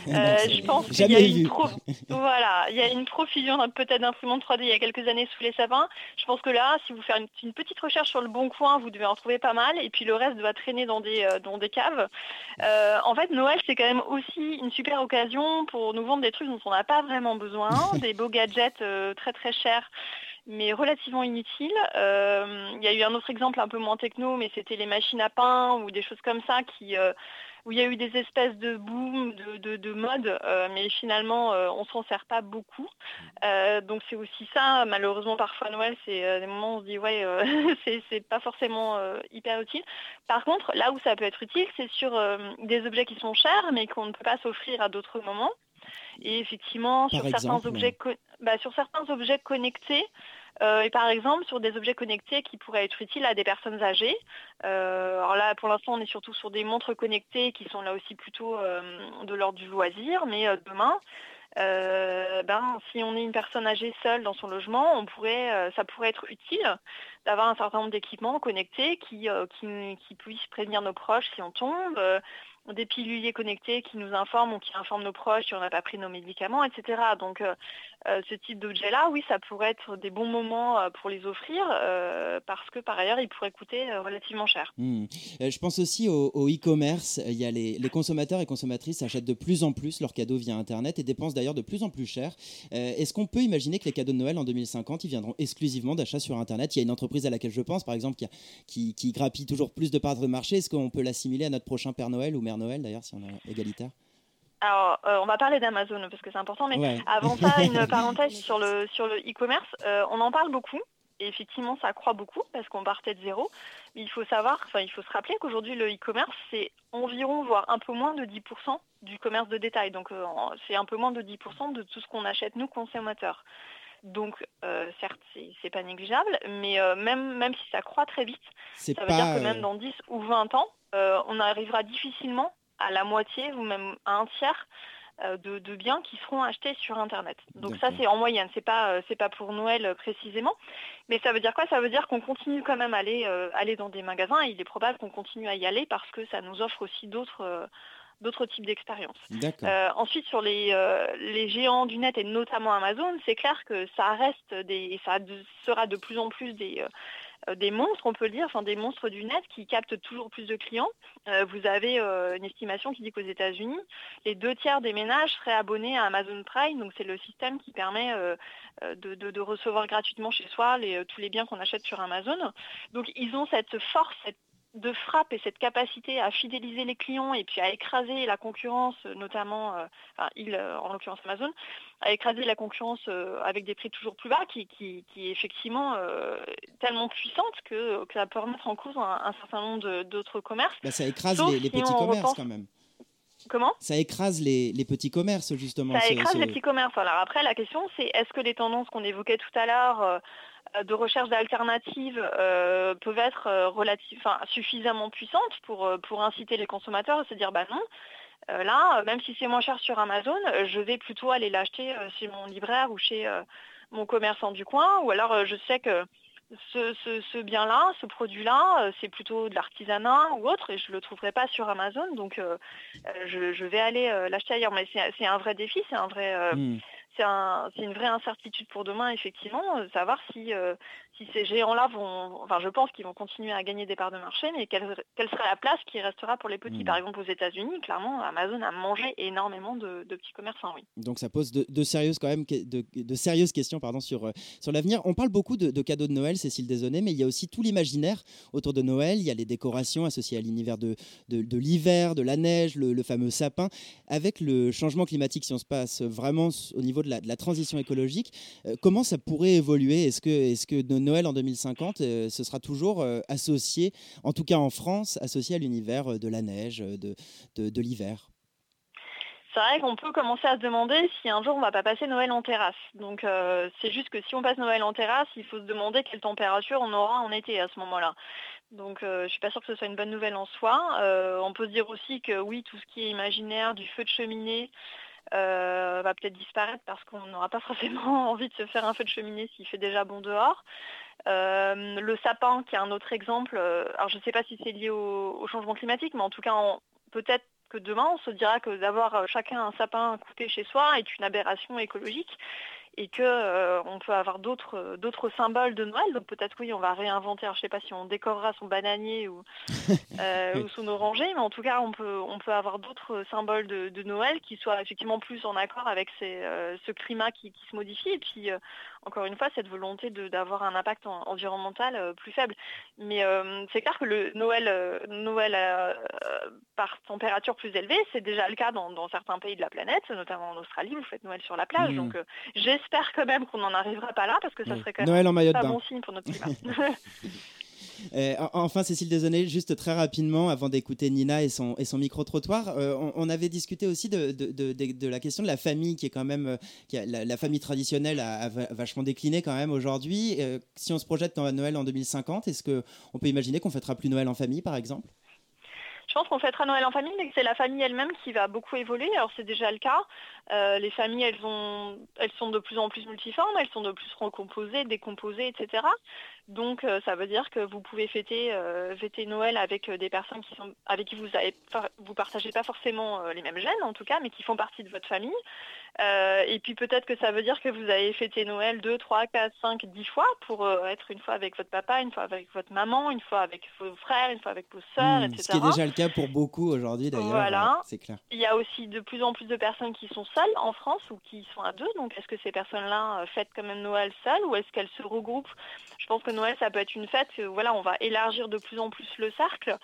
Euh, Je pense qu'il y a une [laughs] voilà, il y a une profusion peut-être d'imprimantes 3D il y a quelques années sous les sapins. Je pense que là, si vous faites une, petite recherche sur le bon coin, vous devez en trouver pas mal. Et puis le reste doit traîner dans des, dans des caves. en fait, Noël, c'est quand même aussi une super occasion pour nous vendre des trucs dont on n'a pas vraiment besoin, [laughs] des beaux gadgets très très cher mais relativement inutile. Euh, il y a eu un autre exemple un peu moins techno, mais c'était les machines à pain ou des choses comme ça qui, euh, où il y a eu des espèces de boom, de, de, mode, euh, mais finalement on s'en sert pas beaucoup. donc c'est aussi ça, malheureusement parfois Noël, c'est des moments où on se dit ouais, [laughs] c'est pas forcément hyper utile. Par contre, là où ça peut être utile, c'est sur des objets qui sont chers, mais qu'on ne peut pas s'offrir à d'autres moments. Et effectivement, sur certains, objets bah, sur certains objets connectés, euh, et par exemple sur des objets connectés qui pourraient être utiles à des personnes âgées. Euh, alors là, pour l'instant, on est surtout sur des montres connectées qui sont là aussi plutôt euh, de l'ordre du loisir, mais demain, ben, si on est une personne âgée seule dans son logement, on pourrait, ça pourrait être utile d'avoir un certain nombre d'équipements connectés qui, qui, qui, puissent prévenir nos proches si on tombe, des piluliers connectés qui nous informent ou qui informent nos proches si on n'a pas pris nos médicaments, etc. Donc euh, euh, ce type d'objet-là, oui, ça pourrait être des bons moments euh, pour les offrir parce que par ailleurs, ils pourraient coûter relativement cher. Hmm. je pense aussi au, e-commerce. Il y a les, consommateurs et consommatrices achètent de plus en plus leurs cadeaux via Internet et dépensent d'ailleurs de plus en plus cher. Est-ce qu'on peut imaginer que les cadeaux de Noël en 2050, ils viendront exclusivement d'achats sur Internet? Il y a une entreprise à laquelle je pense, par exemple, qui, qui, grappille toujours plus de parts de marché. Est-ce qu'on peut l'assimiler à notre prochain Père Noël Noël d'ailleurs, si on est égalitaire alors, euh, on va parler d'Amazon parce que c'est important, mais avant ça, [laughs] une parenthèse sur le sur le e-commerce. Euh, on en parle beaucoup et effectivement, ça croît beaucoup parce qu'on partait de zéro. Mais il faut savoir, enfin, il faut se rappeler qu'aujourd'hui, le e-commerce, c'est environ, voire un peu moins de 10% du commerce de détail. Donc, euh, c'est un peu moins de 10% de tout ce qu'on achète nous consommateurs. Donc, certes, c'est pas négligeable, mais même, même si ça croît très vite, ça veut dire que même dans 10 ou 20 ans, on arrivera difficilement à la moitié ou même à un tiers euh, de, biens qui seront achetés sur Internet. Donc ça c'est en moyenne, c'est pas euh, pas pour Noël précisément, mais ça veut dire quoi? Ça veut dire qu'on continue quand même à aller, aller dans des magasins et il est probable qu'on continue à y aller parce que ça nous offre aussi d'autres d'autres types d'expériences. Euh, ensuite, sur les, euh, les géants du net et notamment Amazon, c'est clair que ça reste des, et ça de- sera de plus en plus des, euh, des monstres, on peut le dire, enfin des monstres du net qui captent toujours plus de clients. Euh, vous avez euh, une estimation qui dit qu'aux États-Unis, les deux tiers des ménages seraient abonnés à Amazon Prime, donc c'est le système qui permet euh, euh, de, recevoir gratuitement chez soi euh, tous les biens qu'on achète sur Amazon. Donc ils ont cette force, de frappe et cette capacité à fidéliser les clients et puis à écraser la concurrence, notamment, euh, enfin, il, euh, en l'occurrence Amazon, à écraser la concurrence euh, avec des prix toujours plus bas qui, qui- qui est effectivement tellement puissante que, que ça peut remettre en cause un, un certain nombre d'autres commerces. Bah, ça écrase Sauf les, les si petits commerces repense- quand même. Comment? Ça écrase les, les petits commerces justement. Ça ce- écrase ce- les petits commerces. Alors après, la question, c'est est-ce que les tendances qu'on évoquait tout à l'heure de recherche d'alternatives euh, peuvent être euh, suffisamment puissantes pour, euh, pour inciter les consommateurs à se dire bah non. là, même si c'est moins cher sur Amazon, je vais plutôt aller l'acheter chez mon libraire ou chez mon commerçant du coin. Ou alors je sais que ce, bien-là, ce produit-là, c'est plutôt de l'artisanat ou autre, et je ne le trouverai pas sur Amazon, donc je, vais aller l'acheter ailleurs. Mais c'est un vrai défi, c'est un vrai, Hmm. C'est un- c'est une vraie incertitude pour demain, effectivement, euh, savoir si, euh, si ces géants-là vont, enfin je pense qu'ils vont continuer à gagner des parts de marché, mais quelle, quelle sera la place qui restera pour les petits? Hmm. Par exemple, aux États-Unis, clairement, Amazon a mangé énormément de, de petits commerçants, oui. Donc ça pose de, de sérieuses quand même de, de sérieuses questions pardon sur euh, sur l'avenir. On parle beaucoup de, de cadeaux de Noël, Cécile Desaunay, mais il y a aussi tout l'imaginaire autour de Noël. Il y a les décorations associées à l'univers de, l'hiver, de la neige, le, le fameux sapin. Avec le changement climatique, si on se passe vraiment au niveau de la, transition écologique, euh, comment ça pourrait évoluer? Est-ce que est-ce que de Noël en 2050, euh, ce sera toujours euh, associé, en tout cas en France, associé à l'univers euh, de la neige, de, de, l'hiver C'est vrai qu'on peut commencer à se demander si un jour on va pas passer Noël en terrasse. Donc c'est juste que si on passe Noël en terrasse, il faut se demander quelle température on aura en été à ce moment-là. Donc je suis pas sûre que ce soit une bonne nouvelle en soi. On peut se dire aussi que oui, tout ce qui est imaginaire, du feu de cheminée, euh, va peut-être disparaître parce qu'on n'aura pas [laughs] forcément envie de se faire un feu de cheminée s'il fait déjà bon dehors. Euh, le sapin, qui est un autre exemple, euh, alors je ne sais pas si c'est lié au, changement climatique, mais en tout cas, peut-être que demain, on se dira que d'avoir chacun un sapin coupé chez soi est une aberration écologique et que euh, on peut avoir d'autres euh, d'autres symboles de Noël. Donc peut-être oui, on va réinventer. Alors, je ne sais pas si on décorera son bananier ou, [laughs] euh, ou son oranger, mais en tout cas, on peut on peut avoir d'autres symboles de, de Noël qui soient effectivement plus en accord avec ces, euh, ce climat qui, qui se modifie. Et puis encore une fois, cette volonté de- d'avoir un impact en- environnemental euh, plus faible. Mais euh, c'est clair que le Noël, euh, Noël par température plus élevée, c'est déjà le cas dans, dans certains pays de la planète, notamment en Australie, vous faites Noël sur la plage. Mhm. Donc j'espère quand même qu'on n'en arrivera pas là, parce que ça Oui. serait quand Noël même en maillot de pas bon signe pour notre climat. [laughs] [laughs] Euh, en- enfin, Cécile Desaunay, juste très rapidement, avant d'écouter Nina et son, micro-trottoir, euh, on, avait discuté aussi de, la question de la famille, qui est quand même. euh, la, famille traditionnelle a, a va- vachement décliné quand même aujourd'hui. Si on se projette dans Noël en 2050, est-ce qu'on peut imaginer qu'on fêtera plus Noël en famille, par exemple? Je pense qu'on fêtera Noël en famille, mais que c'est la famille elle-même qui va beaucoup évoluer. Alors c'est déjà le cas. Les familles, elles, elles sont de plus en plus multiformes, elles sont de plus recomposées, décomposées, etc. Donc euh, ça veut dire que vous pouvez fêter, euh, Noël avec euh, des personnes avec qui vous vous partagez pas forcément les mêmes gènes en tout cas, mais qui font partie de votre famille. Euh, et puis peut-être que ça veut dire que vous avez fêté Noël 2, 3, 4, 5, 10 fois pour euh, être une fois avec votre papa, une fois avec votre maman, une fois avec vos frères, une fois avec vos sœurs, Hmm, etc. Ce qui est déjà le cas pour beaucoup aujourd'hui, d'ailleurs. Voilà. euh, c'est clair. Il y a aussi de plus en plus de personnes qui sont seules en France ou qui sont à deux. Donc est-ce que ces personnes-là fêtent quand même Noël seules ou est-ce qu'elles se regroupent? Je pense que Noël, ça peut être une fête. voilà, on va élargir de plus en plus le cercle.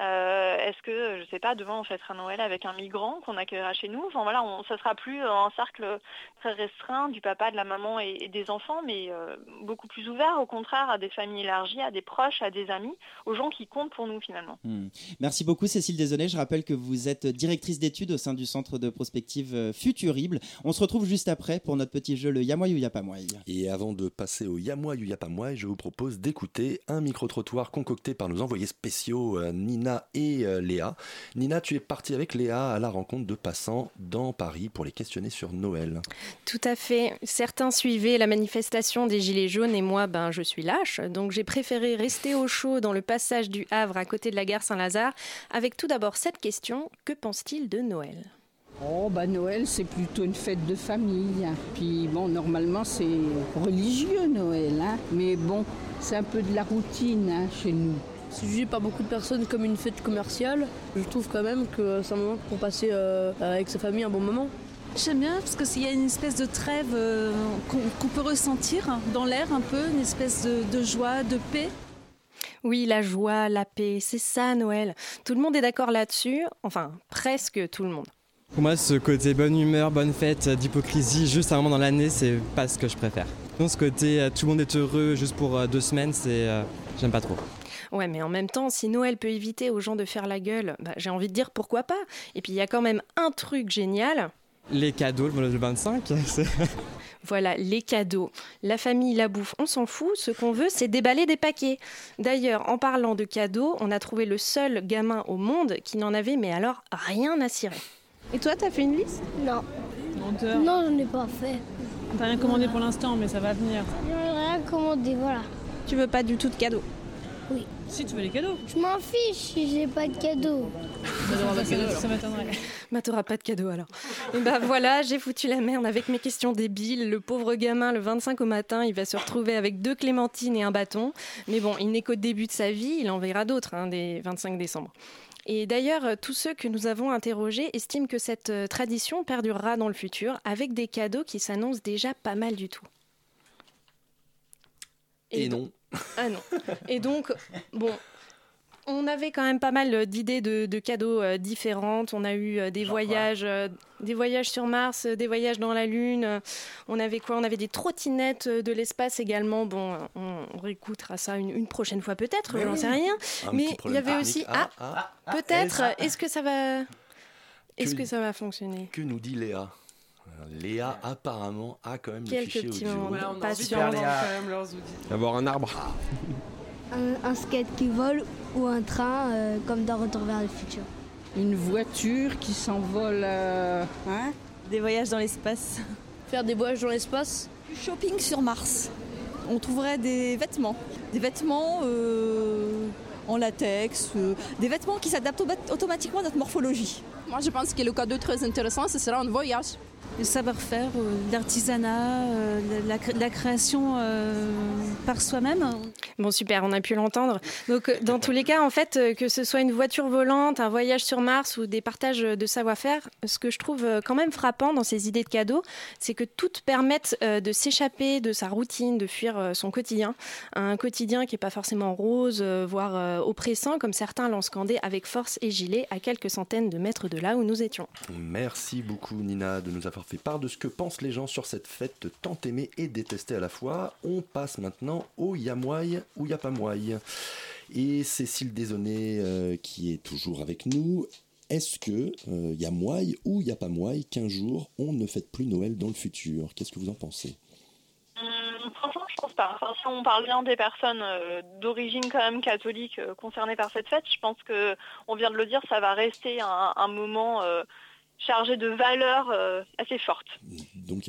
Euh, est-ce que, je sais pas, demain on fêtera Noël avec un migrant qu'on accueillera chez nous? Enfin voilà, on, ça sera plus un cercle très restreint du papa, de la maman et, et des enfants, mais euh, beaucoup plus ouvert au contraire à des familles élargies, à des proches, à des amis, aux gens qui comptent pour nous finalement. Hmm. Merci beaucoup Cécile Desaunay. Je rappelle que vous êtes directrice d'études au sein du centre de prospective euh, Futurible. On se retrouve juste après pour notre petit jeu le Yamoy ou Yapamoy. Et avant de passer au Yamoy ou Yapamoy, je vous propose d'écouter un micro-trottoir concocté par nos envoyés spéciaux Nina Nina et euh, Léa. Nina, tu es partie avec Léa à la rencontre de passants dans Paris pour les questionner sur Noël. Tout à fait. Certains suivaient la manifestation des Gilets jaunes et moi, ben, je suis lâche. Donc j'ai préféré rester au chaud dans le passage du Havre à côté de la gare Saint-Lazare avec tout d'abord cette question que pense-t-il de Noël? Oh bah Noël c'est plutôt une fête de famille. Puis bon normalement c'est religieux Noël, hein. mais bon c'est un peu de la routine hein, chez nous. C'est jugé par beaucoup de personnes comme une fête commerciale. Je trouve quand même que c'est un moment pour passer euh, avec sa famille un bon moment. J'aime bien parce qu'il y a une espèce de trêve euh, qu'on peut ressentir dans l'air un peu, une espèce de, de joie, de paix. Oui, la joie, la paix, c'est ça Noël. Tout le monde est d'accord là-dessus, enfin presque tout le monde. Pour moi, ce côté bonne humeur, bonne fête, d'hypocrisie, juste un moment dans l'année, c'est pas ce que je préfère. Non, ce côté euh, tout le monde est heureux juste pour deux semaines, c'est. euh, J'aime pas trop. Ouais, mais en même temps, si Noël peut éviter aux gens de faire la gueule, bah, j'ai envie de dire pourquoi pas. Et puis il y a quand même un truc génial. Les cadeaux, le 25, [laughs] c'est. Voilà, les cadeaux. La famille, la bouffe, on s'en fout. Ce qu'on veut, c'est déballer des paquets. D'ailleurs, en parlant de cadeaux, on a trouvé le seul gamin au monde qui n'en avait, mais alors, rien à cirer. Et toi, t'as fait une liste? Non. Menteur. Non, j'en ai pas fait. T'as rien commandé pour l'instant, mais ça va venir. J'en ai rien commandé, voilà. Tu veux pas du tout de cadeaux? Oui. Si tu veux les cadeaux. Je m'en fiche si j'ai pas de cadeau. Ça m'étonnerait. Bah, t'auras pas de cadeau alors. Et bah voilà, j'ai foutu la merde avec mes questions débiles. Le pauvre gamin, le 25 au matin, il va se retrouver avec deux clémentines et un bâton. Mais bon, il n'est qu'au début de sa vie, il en verra d'autres, hein, des 25 décembre. Et d'ailleurs, euh, tous ceux que nous avons interrogés estiment que cette euh, tradition perdurera dans le futur avec des cadeaux qui s'annoncent déjà pas mal du tout. Et, non. Ah non. Et donc, bon, on avait quand même pas mal d'idées de, de cadeaux euh, différentes. On a eu euh, des voyages, euh, des voyages sur Mars, des voyages dans la Lune. On avait quoi? On avait des trottinettes de l'espace également. Bon, on, on réécoutera ça une, une prochaine fois peut-être, j'en oui. sais rien. Un Mais il y avait technique. aussi Ah, ah, ah, ah, peut-être. est-ce- que ça va Est-ce Que- que ça va fonctionner? Que nous dit Léa? Léa apparemment a quand même le Quelques fichier petits audio. moments de on a envie de patience. voir quand même leurs outils. Avoir un arbre. Un, [laughs] un skate qui vole ou un train euh, comme dans Retour vers le futur. Une voiture qui s'envole, euh, hein? Des voyages dans l'espace. Faire des voyages dans l'espace? Du shopping sur Mars. On trouverait des vêtements. Des vêtements euh, en latex. euh, des vêtements qui s'adaptent auto- automatiquement à notre morphologie. Moi je pense que le cadeau très intéressant ce sera un voyage. Le savoir-faire, euh, l'artisanat, euh, la, la cré- la création euh, par soi-même. Bon, super, on a pu l'entendre. Donc, dans tous les cas, en fait, que ce soit une voiture volante, un voyage sur Mars ou des partages de savoir-faire, ce que je trouve quand même frappant dans ces idées de cadeaux, c'est que toutes permettent de s'échapper de sa routine, de fuir son quotidien. Un quotidien qui n'est pas forcément rose, voire oppressant, comme certains l'ont scandé avec force et gilet à quelques centaines de mètres de là où nous étions. Merci beaucoup Nina de nous avoir fait part de ce que pensent les gens sur cette fête tant aimée et détestée à la fois. On passe maintenant au Yamouaï ou Yapamouaï. Et Cécile Desaunay euh, qui est toujours avec nous. Est-ce que euh, ou Yapamouaï qu'un jour on ne fête plus Noël dans le futur? Qu'est-ce que vous en pensez? Hum, Franchement, je pense pas. Si on parle bien des personnes euh, d'origine quand même catholique euh, concernées par cette fête, je pense que, on vient de le dire, ça va rester un, moment euh, chargé de valeurs euh, assez fortes. Donc.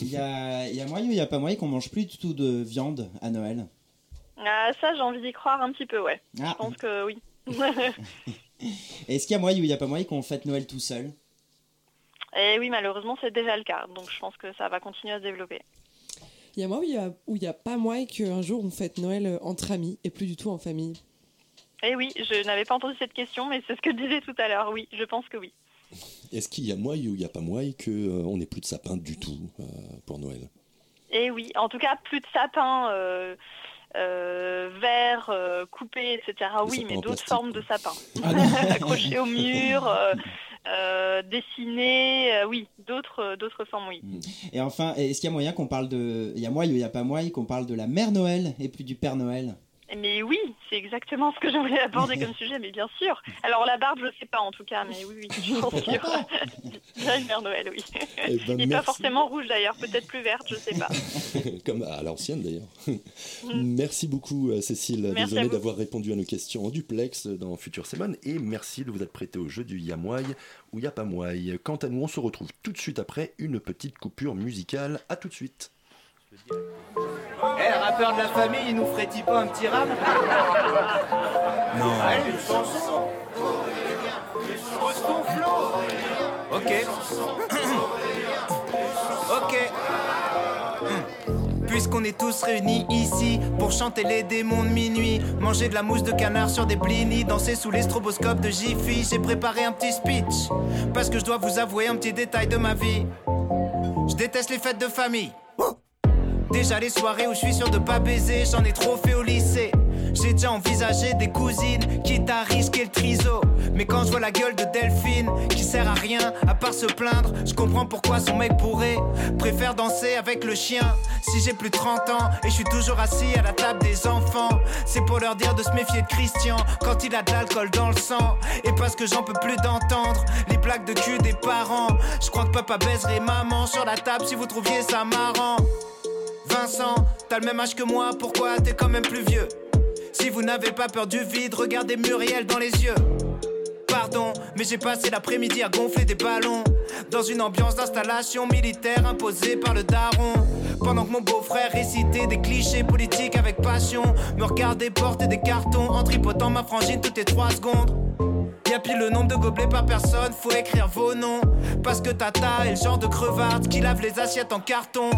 Il y a, [laughs] il y a moyen ou il n'y a pas moyen qu'on mange plus du tout de viande à Noël? Ah, ça, j'ai envie d'y croire un petit peu, ouais. Ah. Je pense que oui. [laughs] Est-ce qu'il y a moyen ou il n'y a pas moyen qu'on fête Noël tout seul? Et oui, malheureusement, c'est déjà le cas. Donc, je pense que ça va continuer à se développer. Il y a moi où il y a, a pas moyen qu'un jour on fête Noël euh, entre amis et plus du tout en famille? Et oui, je n'avais pas entendu cette question, mais c'est ce que je disais tout à l'heure. Oui, je pense que oui. Est-ce qu'il y a moyen ou il n'y a pas moyen qu'on n'ait plus de sapin du tout euh, pour Noël? Et oui, en tout cas, plus de sapins euh, euh, verts, euh, coupés, etc. Oui, mais d'autres formes de sapins. Ah. [laughs] Accrochés au mur, euh, euh, dessinés, euh, oui, d'autres d'autres formes, oui. Et enfin, est-ce qu'il y a moyen qu'on parle de... Il y a moyen ou il n'y a pas moyen qu'on parle de la Mère Noël et plus du Père Noël? Mais oui, C'est exactement ce que je voulais aborder comme [laughs] sujet, mais bien sûr. Alors la barbe, je sais pas en tout cas, mais oui, oui, je pense que [laughs] bien une mère Noël, oui. Eh ben, Et pas forcément rouge d'ailleurs, peut-être plus verte, je sais pas. [laughs] Comme à l'ancienne d'ailleurs. merci beaucoup euh, Cécile, Merci désolé d'avoir répondu à nos questions en duplex dans Futur Simone et merci de vous être prêté au jeu du Yamouai ou Yapamouai. Quant à nous, on se retrouve tout de suite après une petite coupure musicale. À tout de suite. Eh, rappeur de la famille, il nous ferait-il pas un petit rap Non. Allez, une chanson Pose ton flow Ok. [clears throat] ok. [clears throat] Puisqu'on est tous réunis ici pour chanter les démons de minuit, manger de la mousse de canard sur des blinis, danser sous les stroboscopes de Jiffy, j'ai préparé un petit speech. Parce que je dois vous avouer un petit détail de ma vie. Je déteste les fêtes de famille. Déjà les soirées où je suis sûr de pas baiser, j'en ai trop fait au lycée. J'ai déjà envisagé des cousines, quitte à risquer le triso. Mais quand je vois la gueule de Delphine, qui sert à rien à part se plaindre, je comprends pourquoi son mec pourrait préfère danser avec le chien. Si j'ai plus de 30 ans et je suis toujours assis à la table des enfants, c'est pour leur dire de se méfier de Christian quand il a de l'alcool dans le sang. Et parce que j'en peux plus d'entendre les blagues de cul des parents. Je crois que papa baiserait maman sur la table si vous trouviez ça marrant. Vincent, t'as le même âge que moi, pourquoi t'es quand même plus vieux? Si vous n'avez pas peur du vide, regardez Muriel dans les yeux. Pardon, mais j'ai passé l'après-midi à gonfler des ballons dans une ambiance d'installation militaire imposée par le daron. Pendant que mon beau-frère récitait des clichés politiques avec passion, me regardait porter des cartons en tripotant ma frangine toutes les 3 secondes. Y'a pile le nombre de gobelets par personne, faut écrire vos noms. Parce que Tata est le genre de crevarde qui lave les assiettes en carton.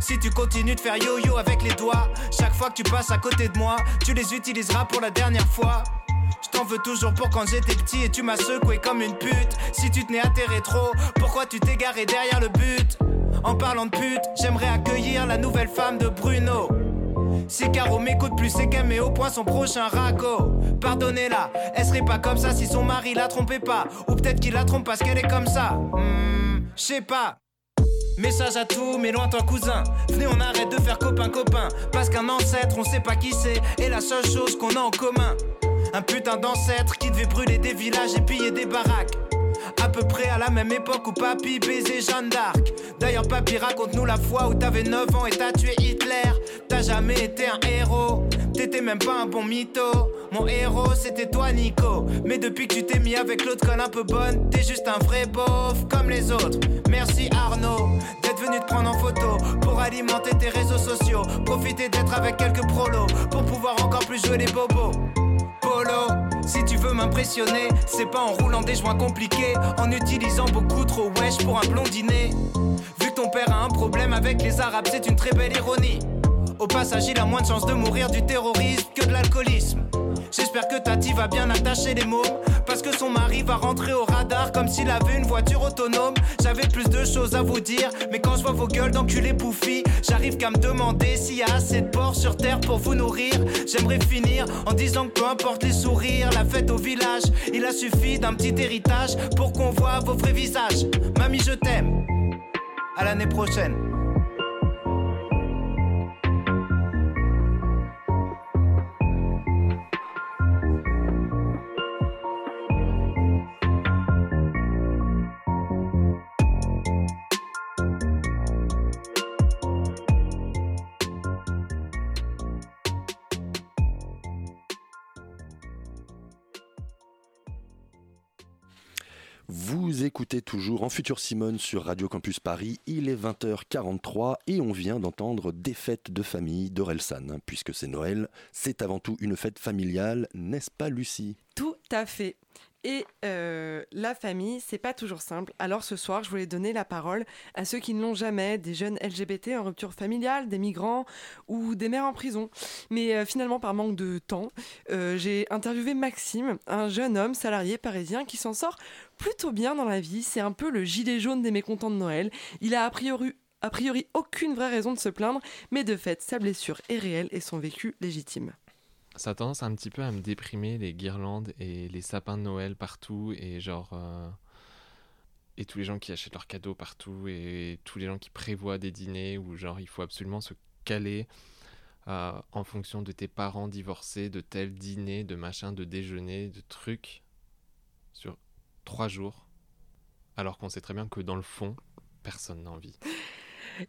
Si tu continues de faire yo-yo avec les doigts, chaque fois que tu passes à côté de moi, tu les utiliseras pour la dernière fois. Je t'en veux toujours pour quand j'étais petit et tu m'as secoué comme une pute. Si tu tenais à tes rétros, pourquoi tu t'es garé derrière le but? En parlant de pute, j'aimerais accueillir la nouvelle femme de Bruno. Si Caro m'écoute plus, c'est qu'elle met au point son prochain ragot. Pardonnez-la, elle serait pas comme ça si son mari la trompait pas. Ou peut-être qu'il la trompe parce qu'elle est comme ça. Hmm, je sais pas. Message à tous mes lointains cousins. Venez, on arrête de faire copain-copain. Parce qu'un ancêtre, on sait pas qui c'est. Et la seule chose qu'on a en commun. Un putain d'ancêtre qui devait brûler des villages et piller des baraques. À peu près à la même époque où papy baisait Jeanne d'Arc. D'ailleurs, papy, raconte-nous la fois où t'avais 9 ans et t'as tué Hitler. T'as jamais été un héros. T'étais même pas un bon mytho. Mon héros, c'était toi, Nico. Mais depuis que tu t'es mis avec l'autre conne un peu bonne, t'es juste un vrai beauf comme les autres. Merci Arnaud d'être venu te prendre en photo pour alimenter tes réseaux sociaux. Profiter d'être avec quelques prolos pour pouvoir encore plus jouer les bobos. Polo, si tu veux m'impressionner, c'est pas en roulant des joints compliqués, en utilisant beaucoup trop wesh pour un blondinet. Vu que ton père a un problème avec les arabes, c'est une très belle ironie. Au passage, il a moins de chances de mourir du terrorisme que de l'alcoolisme. J'espère que Tati va bien attacher les mots Parce que son mari va rentrer au radar comme s'il avait une voiture autonome. J'avais plus de choses à vous dire Mais quand je vois vos gueules d'enculés bouffis J'arrive qu'à me demander s'il y a assez de porcs sur terre pour vous nourrir. J'aimerais finir en disant que peu importe les sourires La fête au village Il a suffi d'un petit héritage Pour qu'on voit vos vrais visages. Mamie je t'aime. À l'année prochaine Écoutez toujours en Futur Simone sur Radio Campus Paris. Il est 20h43 et on vient d'entendre Des fêtes de famille d'Orelsan. Puisque c'est Noël, c'est avant tout une fête familiale, n'est-ce pas Lucie? Tout à fait. Et euh, la famille, c'est pas toujours simple. Alors ce soir, je voulais donner la parole à ceux qui ne l'ont jamais, des jeunes LGBT en rupture familiale, des migrants ou des mères en prison. Mais euh, finalement, par manque de temps, euh, j'ai interviewé Maxime, un jeune homme salarié parisien qui s'en sort plutôt bien dans la vie. C'est un peu le gilet jaune des mécontents de Noël. Il a a priori a priori aucune vraie raison de se plaindre, mais de fait, sa blessure est réelle et son vécu légitime. Ça a tendance un petit peu à me déprimer, les guirlandes et les sapins de Noël partout, euh, Et tous les gens qui achètent leurs cadeaux partout, et tous les gens qui prévoient des dîners où, genre, il faut absolument se caler euh, en fonction de tes parents divorcés, de tel dîner, de machin, de déjeuner, de trucs sur trois jours, alors qu'on sait très bien que dans le fond, personne n'a envie.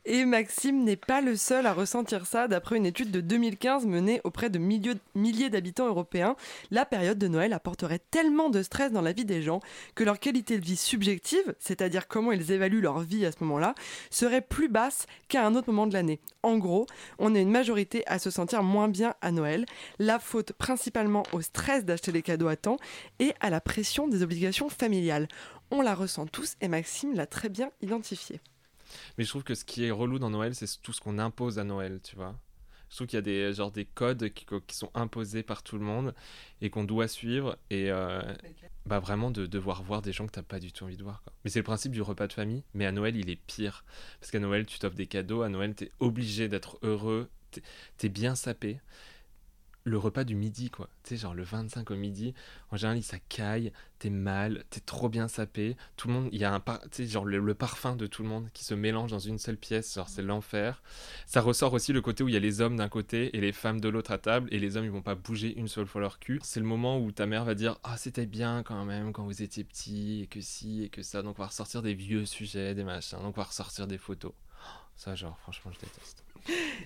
Et Maxime n'est pas le seul à ressentir ça. D'après une étude de 2015 menée auprès de milliers d'habitants européens, la période de Noël apporterait tellement de stress dans la vie des gens que leur qualité de vie subjective, c'est-à-dire comment ils évaluent leur vie à ce moment-là, serait plus basse qu'à un autre moment de l'année. En gros, on est une majorité à se sentir moins bien à Noël, la faute principalement au stress d'acheter les cadeaux à temps et à la pression des obligations familiales. On la ressent tous et Maxime l'a très bien identifié. Mais je trouve que ce qui est relou dans Noël, c'est tout ce qu'on impose à Noël, tu vois. Je trouve qu'il y a des, genre, des codes qui, qui sont imposés par tout le monde et qu'on doit suivre. Et euh, bah, vraiment de devoir voir des gens que t'as pas du tout envie de voir. quoi. Mais c'est le principe du repas de famille. Mais à Noël, il est pire. Parce qu'à Noël, tu t'offres des cadeaux. À Noël, t'es obligé d'être heureux. T'es- T'es bien sapé. Le repas du midi, quoi. Tu sais, genre le 25 au midi, en général, ça caille, t'es mal, t'es trop bien sapé. Tout le monde, il y a un par... tu sais, genre le, le parfum de tout le monde qui se mélange dans une seule pièce, genre c'est l'enfer. Ça ressort aussi le côté où il y a les hommes d'un côté et les femmes de l'autre à table, et les hommes ils vont pas bouger une seule fois leur cul. C'est le moment où ta mère va dire Ah, c'était bien quand même quand vous étiez petit, et que si, et que ça. Donc on va ressortir des vieux sujets, des machins, donc on va ressortir des photos. Ça, genre, franchement, je déteste.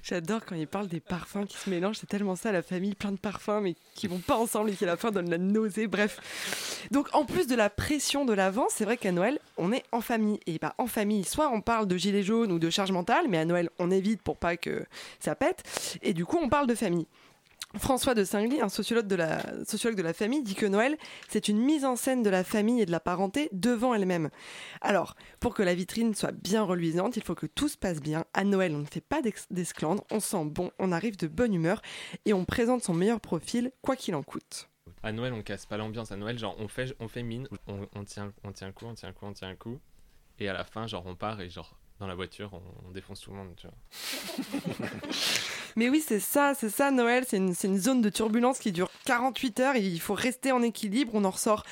J'adore quand il parle des parfums qui se mélangent, c'est tellement ça la famille, plein de parfums mais qui vont pas ensemble et qui à la fin donnent la nausée, bref. Donc en plus de la pression de l'avant, c'est vrai qu'à Noël, on est en famille. Et bah en famille, soit on parle de gilets jaunes ou de charge mentale, mais à Noël, on évite pour pas que ça pète. Et du coup, on parle de famille. François de Singly, un sociologue de, la, famille, dit que Noël, c'est une mise en scène de la famille et de la parenté devant elle-même. Alors, pour que la vitrine soit bien reluisante, il faut que tout se passe bien. À Noël, on ne fait pas d'esclandre, on sent bon, on arrive de bonne humeur et on présente son meilleur profil, quoi qu'il en coûte. À Noël, on casse pas l'ambiance. À Noël, genre, on fait, on fait mine, on, tient, on tient coup, on tient le coup, on tient le coup. Et à la fin, genre, on part et genre, dans la voiture, on, on défonce tout le monde, tu vois. [laughs] Mais oui, c'est ça, c'est ça Noël, c'est une, une zone de turbulence qui dure 48 heures et il faut rester en équilibre, on en ressort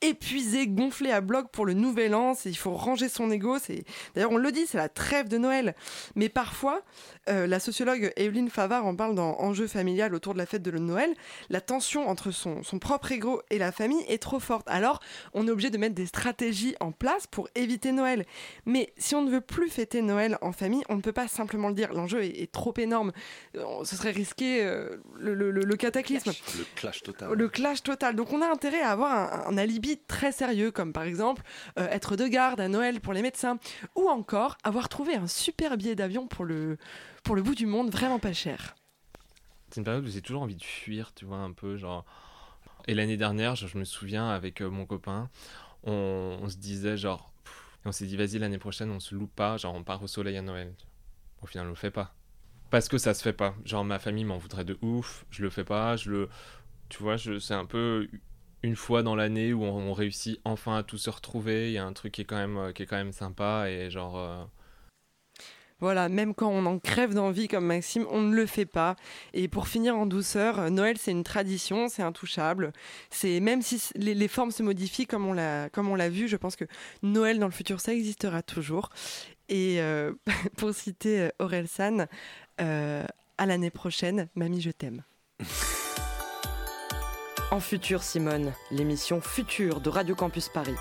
épuisé, gonflé à bloc pour le nouvel an, il faut ranger son ego, c'est d'ailleurs on le dit, c'est la trêve de Noël. Mais parfois, euh, la sociologue Evelyne Favard en parle dans Enjeu familial autour de la fête de Noël, la tension entre son, son propre ego et la famille est trop forte. Alors, on est obligé de mettre des stratégies en place pour éviter Noël. Mais si on ne veut plus fêter Noël en famille, on ne peut pas simplement le dire. L'enjeu est, est trop énorme. Euh, Ce serait risquer euh, le, le- le- le cataclysme. Le clash total. Le clash total. Donc on a intérêt à avoir un, un alibi très sérieux, comme par exemple euh, être de garde à Noël pour les médecins, ou encore avoir trouvé un super billet d'avion pour le, pour le bout du monde, vraiment pas cher. C'est une période où j'ai toujours envie de fuir, tu vois, un peu, genre... Et l'année dernière, je me souviens, avec euh, mon copain, on, se disait, genre... on s'est dit, vas-y, l'année prochaine, on se loupe pas, genre, on part au soleil à Noël. Au final, on le fait pas. Parce que ça se fait pas. Genre, ma famille m'en voudrait de ouf, je le fais pas, je le... Tu vois, je... c'est un peu une fois dans l'année où on, on réussit enfin à tous se retrouver, il y a un truc qui est quand même, euh, qui est quand même sympa, et genre... euh, Voilà, même quand on en crève d'envie comme Maxime, on ne le fait pas. Et pour finir en douceur, Noël c'est une tradition, c'est intouchable. C'est même si les, les formes se modifient comme on l'a comme on l'a vu, je pense que Noël dans le futur ça existera toujours. Et euh, [laughs] pour citer Aurel San, euh, à l'année prochaine, mamie je t'aime. [laughs] En futur, Simone, l'émission Future de Radio Campus Paris.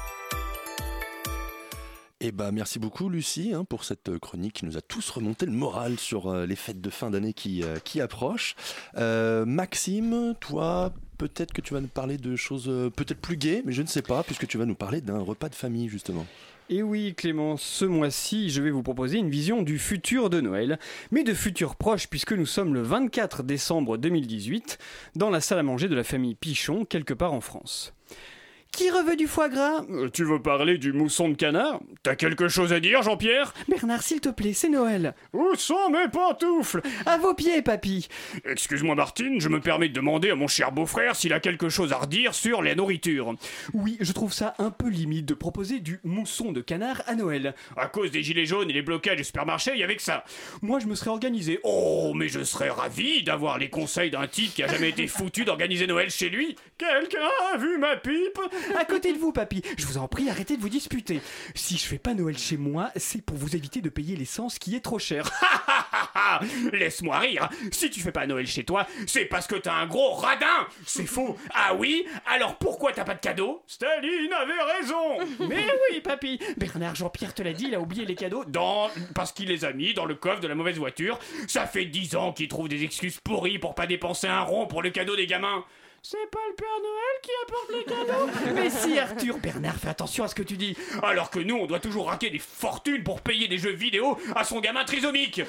Eh ben, merci beaucoup Lucie hein, pour cette chronique qui nous a tous remonté le moral sur euh, les fêtes de fin d'année qui, euh, approchent. Euh, Maxime, toi, peut-être que tu vas nous parler de choses euh, peut-être plus gaies, mais je ne sais pas, puisque tu vas nous parler d'un repas de famille justement. Et oui, Clément, ce mois-ci, je vais vous proposer une vision du futur de Noël, mais de futur proche, puisque nous sommes le 24 décembre 2018, dans la salle à manger de la famille Pichon, quelque part en France. Qui revêt du foie gras Euh, Tu veux parler du mousson de canard T'as quelque chose à dire, Jean-Pierre Bernard, s'il te plaît, c'est Noël. Où sont mes pantoufles À vos pieds, papy. Excuse-moi, Martine, je me permets de demander à mon cher beau-frère s'il a quelque chose à redire sur la nourriture. Oui, je trouve ça un peu limite de proposer du mousson de canard à Noël. À cause des gilets jaunes et les blocages du supermarché, il y avait que ça. Moi, je me serais organisé. Oh, mais je serais ravi d'avoir les conseils d'un type qui a jamais été foutu d'organiser Noël chez lui. Quelqu'un a vu ma pipe À côté de vous, papy. Je vous en prie, arrêtez de vous disputer. Si je fais pas Noël chez moi, c'est pour vous éviter de payer l'essence qui est trop chère. Laisse-moi rire. Si tu fais pas Noël chez toi, c'est parce que t'as un gros radin. C'est faux. Ah oui? Alors pourquoi t'as pas de cadeau? Staline avait raison. Mais oui, papy. Bernard Jean-Pierre te l'a dit, il a oublié les cadeaux dans parce qu'il les a mis dans le coffre de la mauvaise voiture. Ça fait dix ans qu'il trouve des excuses pourries pour pas dépenser un rond pour le cadeau des gamins. C'est pas le Père Noël qui apporte les cadeaux [laughs] Mais si Arthur Bernard, fais attention à ce que tu dis. Alors que nous, on doit toujours raquer des fortunes pour payer des jeux vidéo à son gamin trisomique.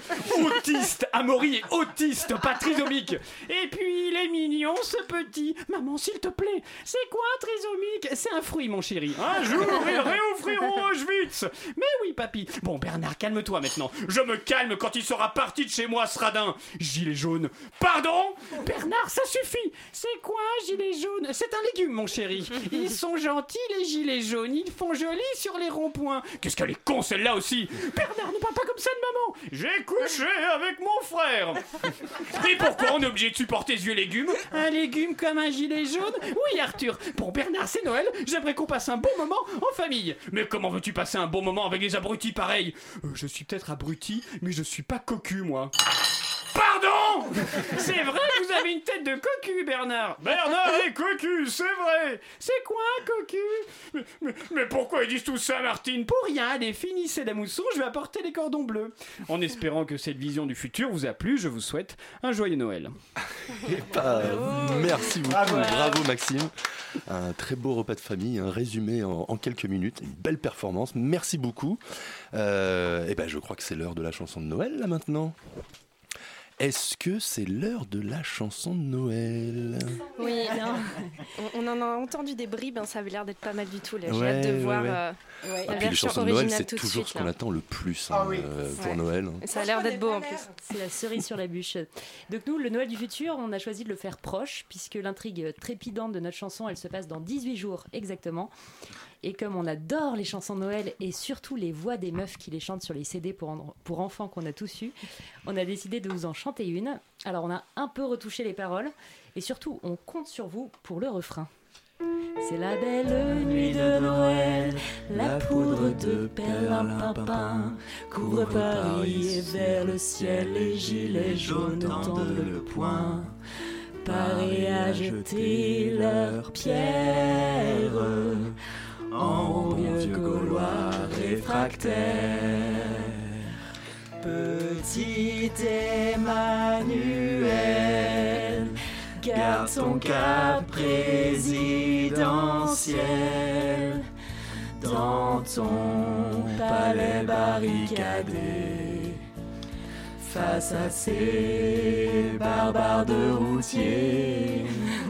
Autiste Amaury est autiste, pas trisomique. Et puis, il est mignon, ce petit. Maman, s'il te plaît, c'est quoi un trisomique? C'est un fruit, mon chéri. Un jour, ils réoffriront Auschwitz. Mais oui, papy. Bon, Bernard, calme-toi maintenant. Je me calme quand il sera parti de chez moi, ce radin Gilet jaune. Pardon? Bernard, ça suffit. C'est quoi un gilet jaune C'est un légume, mon chéri. Ils sont gentils, les gilets jaunes. Ils font joli sur les ronds-points. Qu'est-ce qu'elle est con, celle-là aussi Bernard, ne parle pas comme ça de maman. J'ai couché avec mon frère. Et pourquoi on est obligé de supporter ce vieux légume? Un légume comme un gilet jaune? Oui, Arthur. Pour Bernard, c'est Noël. J'aimerais qu'on passe un bon moment en famille. Mais comment veux-tu passer un bon moment avec des abrutis pareils? Euh, Je suis peut-être abruti, mais je suis pas cocu, moi. Pardon [laughs] C'est vrai que vous avez une tête de cocu, Bernard Bernard est cocu, c'est vrai C'est quoi un cocu mais, mais- mais pourquoi ils disent tout ça, Martine Pour rien, allez, finissez la mousson, je vais apporter les cordons bleus. En espérant que cette vision du futur vous a plu, je vous souhaite un joyeux Noël. Ah, [laughs] merci beaucoup, Bravo. bravo. Maxime. Un très beau repas de famille, un résumé en, en quelques minutes, une belle performance. Merci beaucoup. et ben, je crois que c'est l'heure de la chanson de Noël là maintenant. Est-ce que c'est l'heure de la chanson de Noël Oui, [laughs] on, on en a entendu des bribes, hein, ça avait l'air d'être pas mal du tout. Là. J'ai Ouais, hâte de ouais, voir ouais. euh, Et la puis les chansons de Noël, c'est toujours suite. ce qu'on attend le plus Ah hein, oui. euh, pour Ouais. Noël. Et Ça a l'air d'être beau en plus. C'est la cerise sur la bûche. Donc nous, le Noël du futur, on a choisi de le faire proche, puisque l'intrigue trépidante de notre chanson, elle se passe dans 18 jours exactement. Et comme on adore les chansons de Noël et surtout les voix des meufs qui les chantent sur les CD pour, en- pour enfants qu'on a tous eu, on a décidé de vous en chanter une. Alors on a un peu retouché les paroles et surtout on compte sur vous pour le refrain. C'est la belle nuit de Noël, la poudre de perlimpinpin couvre Paris et vers le ciel les gilets jaunes tendent le poing. Parés à jeter leurs pierres en vieux gaulois réfractaires. Petit Emmanuel, garde ton cap présidentiel dans ton palais barricadé face à ces barbares de routiers.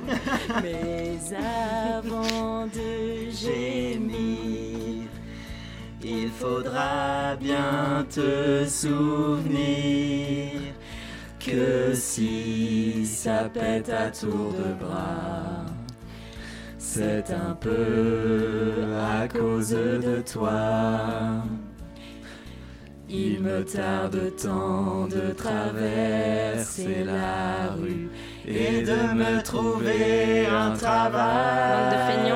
[laughs] Mais avant de gémir, il faudra bien te souvenir que si ça pète à tour de bras, c'est un peu à cause de toi. Il me tarde tant de traverser la rue et de me trouver un travail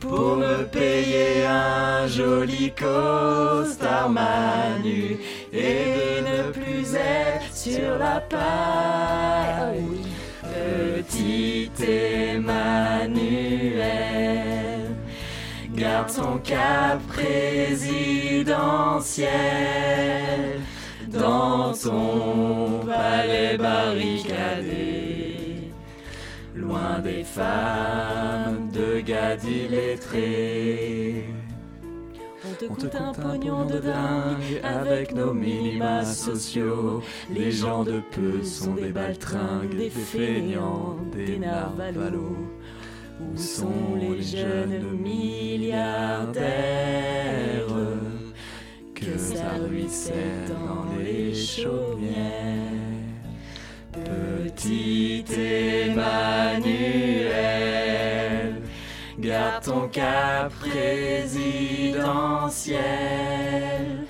pour me payer un joli costard manu et ne plus être sur la paille. Oui. Petit Emmanuel, garde ton cap présidentiel dans ton palais barricadé, loin des femmes de gars illettrés. On te coûte un pognon de dingue avec nos minima sociaux. Les gens de peu sont des baltringues, des feignants, des narvalos. Où sont les jeunes milliardaires? Que ça ruisselle dans les chaumières? Petit Emmanuel, garde ton cap présidentiel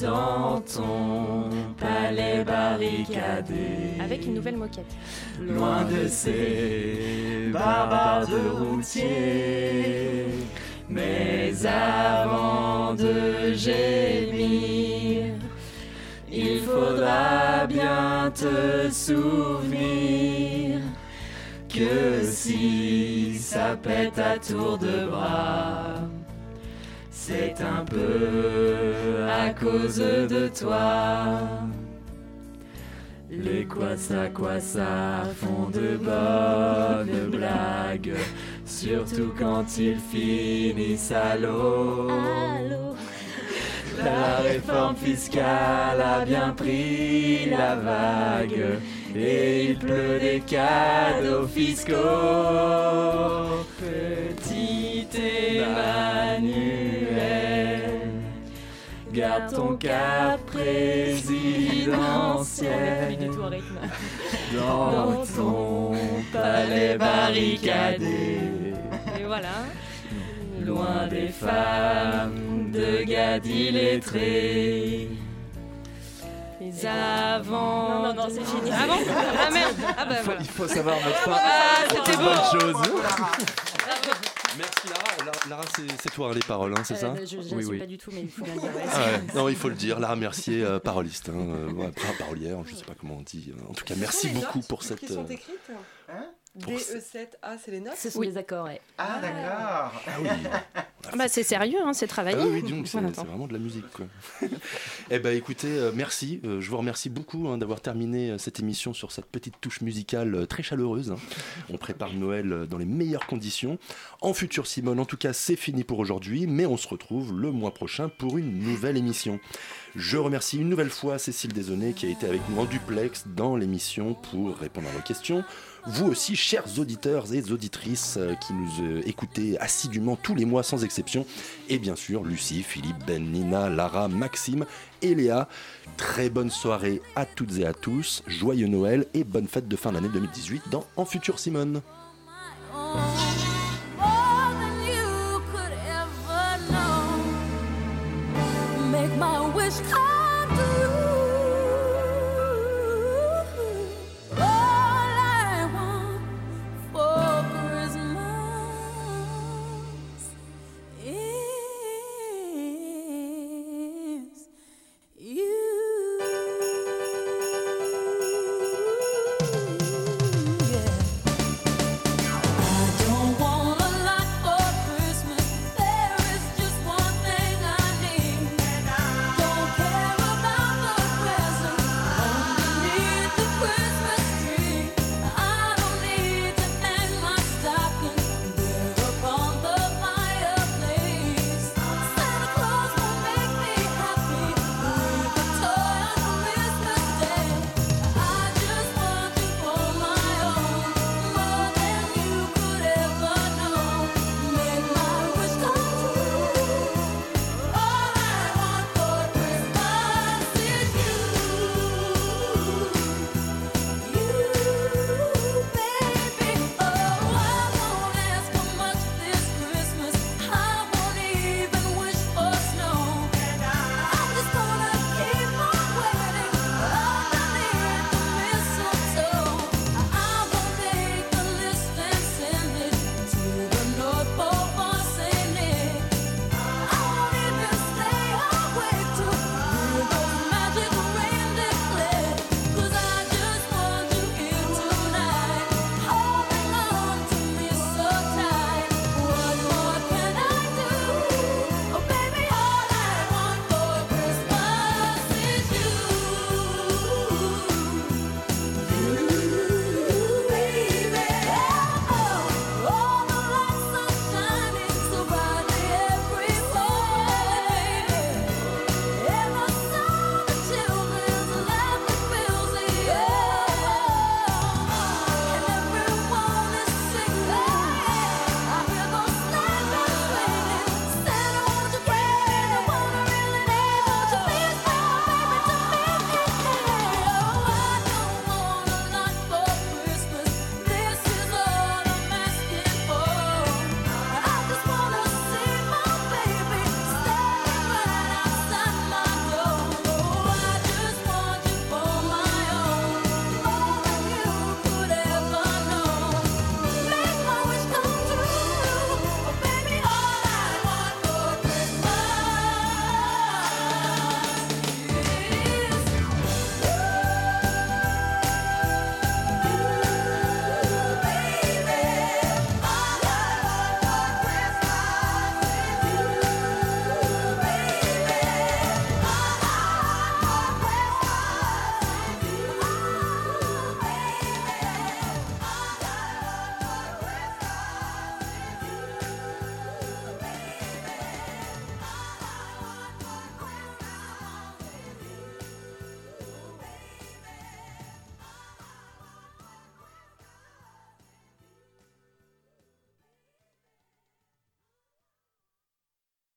dans ton palais barricadé. Avec une nouvelle moquette. Loin de ces barbares de routiers. Mais avant de gémir, il faut bien te souvenir que si ça pète à tour de bras, c'est un peu à cause de toi. Les quoi ça quoi ça font de bonnes blagues, surtout quand ils finissent à l'eau. La réforme fiscale a bien pris la vague et il pleut des cadeaux fiscaux. Petit Emmanuel, garde ton cap présidentiel dans ton palais barricadé. Voilà. Loin des femmes de gars illettrés. Les avant. Non, non, non, c'est fini. Ah bon Ah merde Ah bah voilà. Il faut savoir mettre fin Ah, à c'était beau. bonne chose. Merci Lara. Lara, Lara, c'est toi hein, les paroles, hein, c'est ça Euh, je j'assume pas du tout, mais il faut bien le dire. ouais. Ah ouais. Non, il faut le dire. Lara Mercier, euh, paroliste, hein, euh, ouais, parolière, je sais pas comment on dit. En tout cas, merci beaucoup pour cette. Qui sont euh, écrites pour DE7A, c'est les notes Ce sont les accords, ouais. Ah, d'accord. Ah oui. Bah, c'est sérieux, hein, c'est travaillé. Ah oui, donc c'est Voilà, vraiment de la musique. Quoi. [laughs] eh ben écoutez, euh, merci. Euh, je vous remercie beaucoup hein, d'avoir terminé euh, cette émission sur cette petite touche musicale euh, très chaleureuse. hein. On prépare Noël euh, dans les meilleures conditions. En futur Simone, en tout cas, c'est fini pour aujourd'hui, mais on se retrouve le mois prochain pour une nouvelle émission. Je remercie une nouvelle fois Cécile Desaunay qui a été avec nous en duplex dans l'émission pour répondre à vos questions. Vous aussi, chers auditeurs et auditrices euh, qui nous euh, écoutez assidûment tous les mois sans exception. Et bien sûr, Lucie, Philippe, Ben, Nina, Lara, Maxime et Léa. Très bonne soirée à toutes et à tous. Joyeux Noël et bonne fête de fin d'année 2018 dans En Futur Simone.